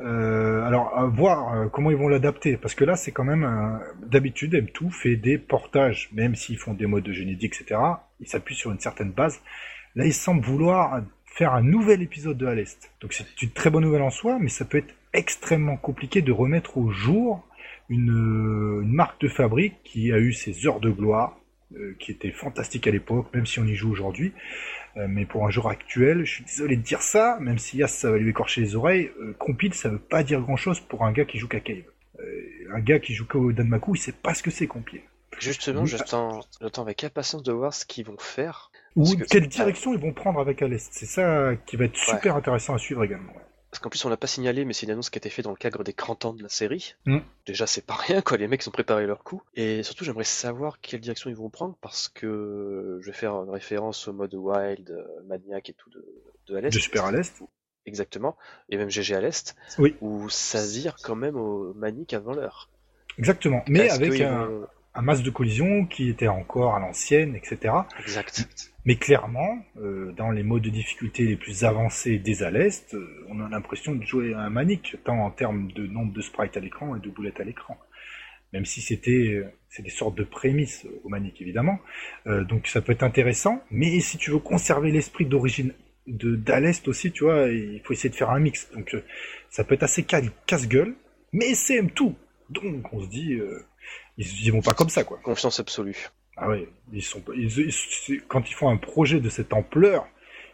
[SPEAKER 2] Euh, alors à voir euh, comment ils vont l'adapter, parce que là c'est quand même d'habitude M2 fait des portages, même s'ils font des modes de génétique, etc. il s'appuie sur une certaine base. Là, il semble vouloir faire un nouvel épisode de À l'Est. Donc c'est une très bonne nouvelle en soi, mais ça peut être extrêmement compliqué de remettre au jour une, euh, une marque de fabrique qui a eu ses heures de gloire, euh, qui était fantastique à l'époque, même si on y joue aujourd'hui. Euh, mais pour un joueur actuel, je suis désolé de dire ça, même si Yas ça va lui écorcher les oreilles, euh, compile ça veut pas dire grand chose pour un gars qui joue qu'à Cave. un gars qui joue qu'au Danmaku, il sait pas ce que c'est compile.
[SPEAKER 1] Justement, j'attends avec impatience de voir ce qu'ils vont faire.
[SPEAKER 2] Ou quelle direction ils vont prendre avec Alest. C'est ça qui va être super intéressant à suivre également.
[SPEAKER 1] Parce qu'en plus, on l'a pas signalé, mais c'est une annonce qui a été faite dans le cadre des 30 ans de la série. Mm. Déjà, c'est pas rien, quoi. Les mecs ont préparé leur coup. Et surtout, j'aimerais savoir quelle direction ils vont prendre, parce que je vais faire une référence au mode Wild, euh, Maniac et tout de, de
[SPEAKER 2] De Super à l'Est.
[SPEAKER 1] Exactement. Et même GG à l'Est.
[SPEAKER 2] Oui.
[SPEAKER 1] Où ça vire quand même au Manic avant l'heure.
[SPEAKER 2] Exactement. Mais avec un, un masque de collision qui était encore à l'ancienne, etc.
[SPEAKER 1] Exact.
[SPEAKER 2] Mais clairement, euh, dans les modes de difficulté les plus avancés des Alest, euh, on a l'impression de jouer à un manique, tant en termes de nombre de sprites à l'écran et de boulettes à l'écran. Même si c'était euh, c'est des sortes de prémices au manique évidemment. donc ça peut être intéressant, mais si tu veux conserver l'esprit d'origine de d'Alest aussi, tu vois, il faut essayer de faire un mix. Donc ça peut être assez casse-gueule, mais c'est tout. Donc on se dit, ils, ils vont pas comme ça quoi.
[SPEAKER 1] Confiance absolue.
[SPEAKER 2] Ah ouais, ils sont, quand ils font un projet de cette ampleur,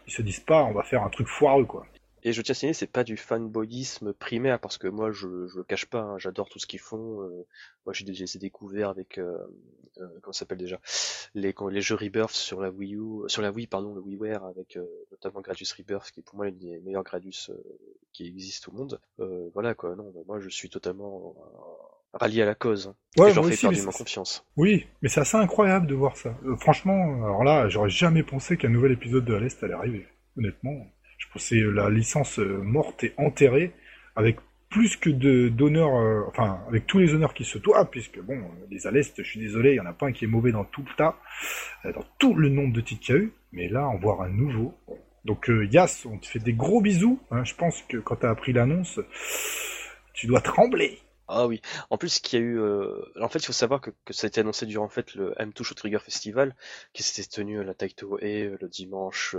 [SPEAKER 2] ils se disent pas on va faire un truc foireux quoi.
[SPEAKER 1] Et je tiens à signaler, c'est pas du fanboyisme primaire parce que moi je je le cache pas, hein, j'adore tout ce qu'ils font. Euh, moi j'ai déjà découvert avec euh, euh, comment ça s'appelle déjà les les jeux Rebirth sur la Wii U, sur la Wii pardon le WiiWare avec euh, notamment Gradius Rebirth qui est pour moi l'un des meilleurs Gradius qui existent au monde. voilà quoi, non, moi je suis totalement rallié à la cause. Ouais, j'en fais aussi, confiance.
[SPEAKER 2] Oui, mais c'est assez incroyable de voir ça. Euh, franchement, alors là, j'aurais jamais pensé qu'un nouvel épisode de l'Est allait arriver. Honnêtement, je pensais la licence euh, morte et enterrée avec plus que de d'honneurs, euh, enfin avec tous les honneurs qui se doivent, puisque bon, les Alest, je suis désolé, il y en a pas un qui est mauvais dans tout le tas, dans tout le nombre de titres qu'il y a eu, mais là, en voir un nouveau. Donc Yas, on te fait des gros bisous. Hein, je pense que quand tu as appris l'annonce, tu dois trembler.
[SPEAKER 1] Ah oui. En plus, qu'il y a eu, euh, en fait, il faut savoir que, ça a été annoncé durant en fait le M2 Show Trigger Festival, qui s'était tenu à la Taito E le dimanche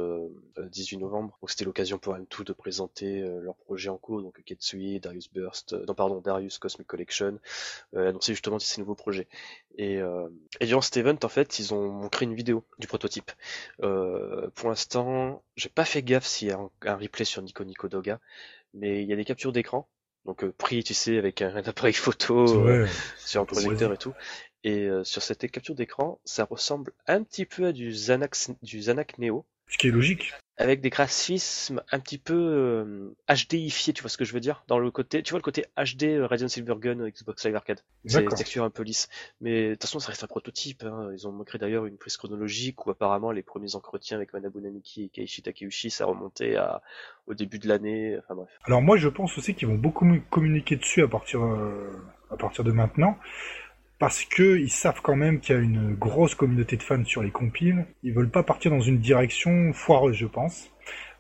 [SPEAKER 1] 18 euh, novembre. Donc c'était l'occasion pour M2 de présenter euh, leur projet en cours, donc Ketsui, Darius Burst, non pardon, Darius Cosmic Collection, annoncer justement ces nouveaux projets. Et, et durant cet event, en fait, ils ont créé une vidéo du prototype. pour l'instant, j'ai pas fait gaffe s'il y a un, un replay sur Nico Nico Doga, mais il y a des captures d'écran donc euh, pris, tu sais, avec un, appareil photo euh, sur un projecteur et tout. Et euh, sur cette capture d'écran, ça ressemble un petit peu à du Xanax, du Xanax Neo.
[SPEAKER 2] Ce qui est logique
[SPEAKER 1] avec des graphismes un petit peu euh, HDifiés, tu vois ce que je veux dire? Dans le côté, tu vois le côté HD euh, Radiant Silvergun euh, Xbox Live Arcade. C'est texture un peu lisse. Mais de toute façon, ça reste un prototype. Hein. Ils ont montré d'ailleurs une prise chronologique où apparemment les premiers entretiens avec Manabu Namiki et Keiichi Takeuchi, ça remontait à, au début de l'année. Enfin bref.
[SPEAKER 2] Alors moi, je pense aussi qu'ils vont beaucoup communiquer dessus à partir, à partir de maintenant parce que ils savent quand même qu'il y a une grosse communauté de fans sur les compiles. Ils veulent pas partir dans une direction foireuse, je pense.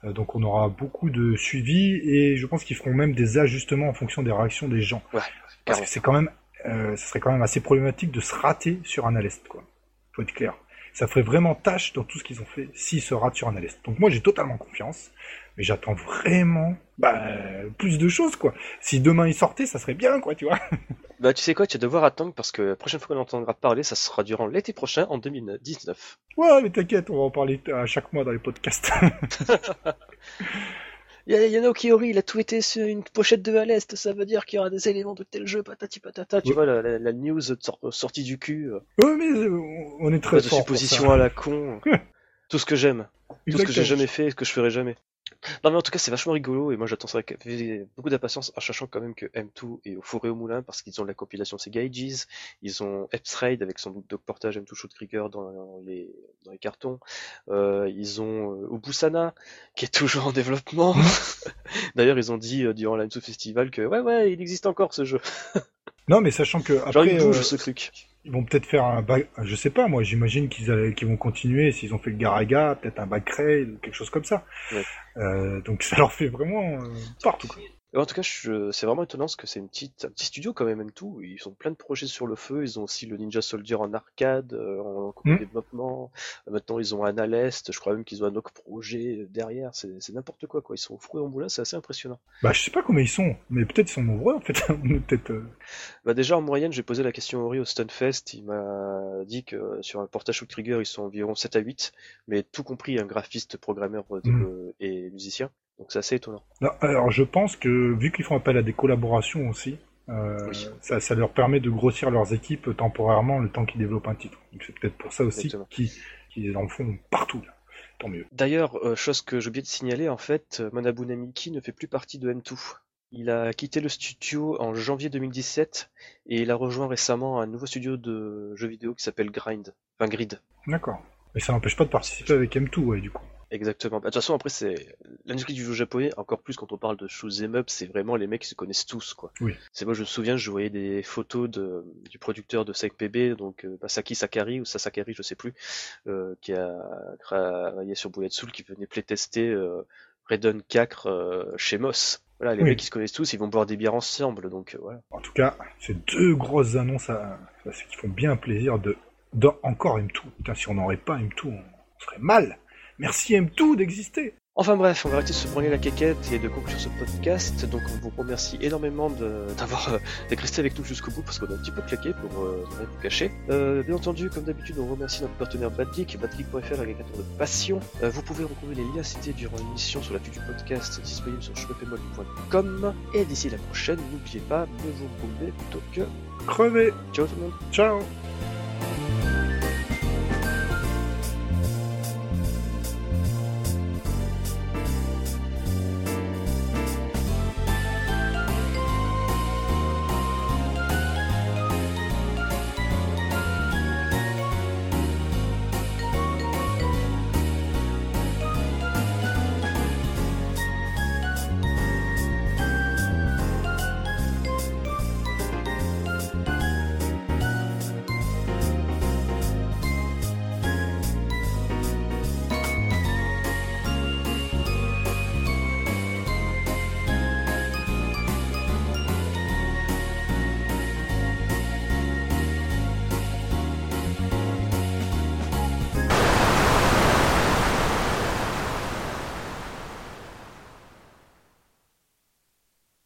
[SPEAKER 2] Euh, donc on aura beaucoup de suivi et je pense qu'ils feront même des ajustements en fonction des réactions des gens.
[SPEAKER 1] Ouais,
[SPEAKER 2] parce que c'est quand même, euh, ce serait quand même assez problématique de se rater sur un Alest, quoi. Faut être clair. Ça ferait vraiment tâche dans tout ce qu'ils ont fait s'ils se ratent sur un Alest. Donc moi j'ai totalement confiance, mais j'attends vraiment bah, plus de choses, quoi. Si demain il sortait, ça serait bien, quoi, tu vois.
[SPEAKER 1] Bah, tu sais quoi, tu vas devoir attendre parce que la prochaine fois qu'on entendra parler, ça sera durant l'été prochain, en 2019.
[SPEAKER 2] Ouais, mais t'inquiète, on va en parler à chaque mois dans les podcasts.
[SPEAKER 1] Il y a Kiori, il a tweeté sur une pochette de à l'Est, ça veut dire qu'il y aura des éléments de tel jeu, patati patata, tu vois, la, news sortie du cul.
[SPEAKER 2] Ouais, mais euh, on est très de fort.
[SPEAKER 1] supposition à la con. Tout ce que j'aime. Tout ce que j'ai jamais fait et ce que je ferai jamais. Non mais en tout cas c'est vachement rigolo et moi j'attends ça avec beaucoup d'impatience en sachant quand même que M2 est au four et au moulin parce qu'ils ont la compilation Sega Ages, ils ont Raid avec son de portage M2 Shoot Trigger dans les, dans les cartons, euh, ils ont euh, Ubusana qui est toujours en développement. D'ailleurs ils ont dit euh, durant l'M2 Festival que ouais ouais il existe encore ce jeu.
[SPEAKER 2] non mais sachant que
[SPEAKER 1] après, Genre il bouge ce truc
[SPEAKER 2] ils vont peut-être faire un back, je sais pas, moi, j'imagine qu'ils qu'ils vont continuer s'ils ont fait le Garaga, peut-être un back ou quelque chose comme ça. Euh, donc ça leur fait vraiment euh, partout.
[SPEAKER 1] En tout cas, je... c'est vraiment étonnant parce que c'est une petite, un petit studio quand même, même tout. Ils ont plein de projets sur le feu. Ils ont aussi le Ninja Soldier en arcade, euh, en
[SPEAKER 2] Mm.
[SPEAKER 1] développement. Euh, Maintenant, ils ont un à l'Est. Je crois même qu'ils ont un autre projet derrière. C'est n'importe quoi, quoi. Ils sont fruits en moulin, c'est assez impressionnant.
[SPEAKER 2] Bah, je sais pas combien ils sont, mais peut-être ils sont nombreux en fait. Peut-être. euh,
[SPEAKER 1] Bah déjà, en moyenne, j'ai posé la question à Ori au Stunfest. Il m'a dit que euh, sur un portage ou trigger, ils sont environ 7 à 8. Mais tout compris, un graphiste, programmeur euh,
[SPEAKER 2] Mm.
[SPEAKER 1] euh, et musicien. Donc c'est assez étonnant.
[SPEAKER 2] Non, alors je pense que vu qu'ils font appel à des collaborations aussi, euh,
[SPEAKER 1] Oui.
[SPEAKER 2] ça, ça leur permet de grossir leurs équipes temporairement le temps qu'ils développent un titre. Donc c'est peut-être pour ça aussi qu'ils en font partout. Là. Tant mieux.
[SPEAKER 1] D'ailleurs, euh, chose que j'ai oublié de signaler, en fait, euh, Manabu Namiki ne fait plus partie de M2. Il a quitté le studio en janvier 2017 et il a rejoint récemment un nouveau studio de jeux vidéo qui s'appelle Grind. Enfin Grid.
[SPEAKER 2] D'accord. Mais ça n'empêche pas de participer avec M2, ouais, du coup.
[SPEAKER 1] Exactement. Bah, De toute façon, après, c'est l'industrie du jeu japonais, encore plus quand on parle de shoot'em up, c'est vraiment les mecs qui se connaissent tous, quoi.
[SPEAKER 2] Oui.
[SPEAKER 1] C'est moi, je me souviens, je voyais des photos de, du producteur de 5PB, donc euh, Masaki Sakari ou Sasakari, je sais plus, euh, qui a travaillé sur Bullet Soul, qui venait playtester euh, Raiden 4 euh, chez Moss. Voilà, les
[SPEAKER 2] Oui.
[SPEAKER 1] mecs qui se connaissent tous, ils vont boire des bières ensemble, donc voilà.
[SPEAKER 2] En tout cas, c'est deux grosses annonces à... qui font bien plaisir de, de encore M2. Putain, si on n'aurait pas M2, on serait mal. Merci M2 d'exister.
[SPEAKER 1] Enfin bref, on va arrêter de se branler la quéquette et de conclure ce podcast. Donc on vous remercie énormément d'avoir euh, resté avec nous jusqu'au bout parce qu'on a un petit peu claqué pour euh, ne rien vous cacher. Euh, bien entendu, comme d'habitude, on remercie notre partenaire Badgeek, badgeek.fr, l'agrégateur de passion. Euh, vous pouvez retrouver les liens cités durant l'émission sur la fiche du podcast disponible sur chevepémol.com. Et d'ici la prochaine, n'oubliez pas de vous bomber plutôt que
[SPEAKER 2] Crevez.
[SPEAKER 1] ciao tout le monde.
[SPEAKER 2] Ciao.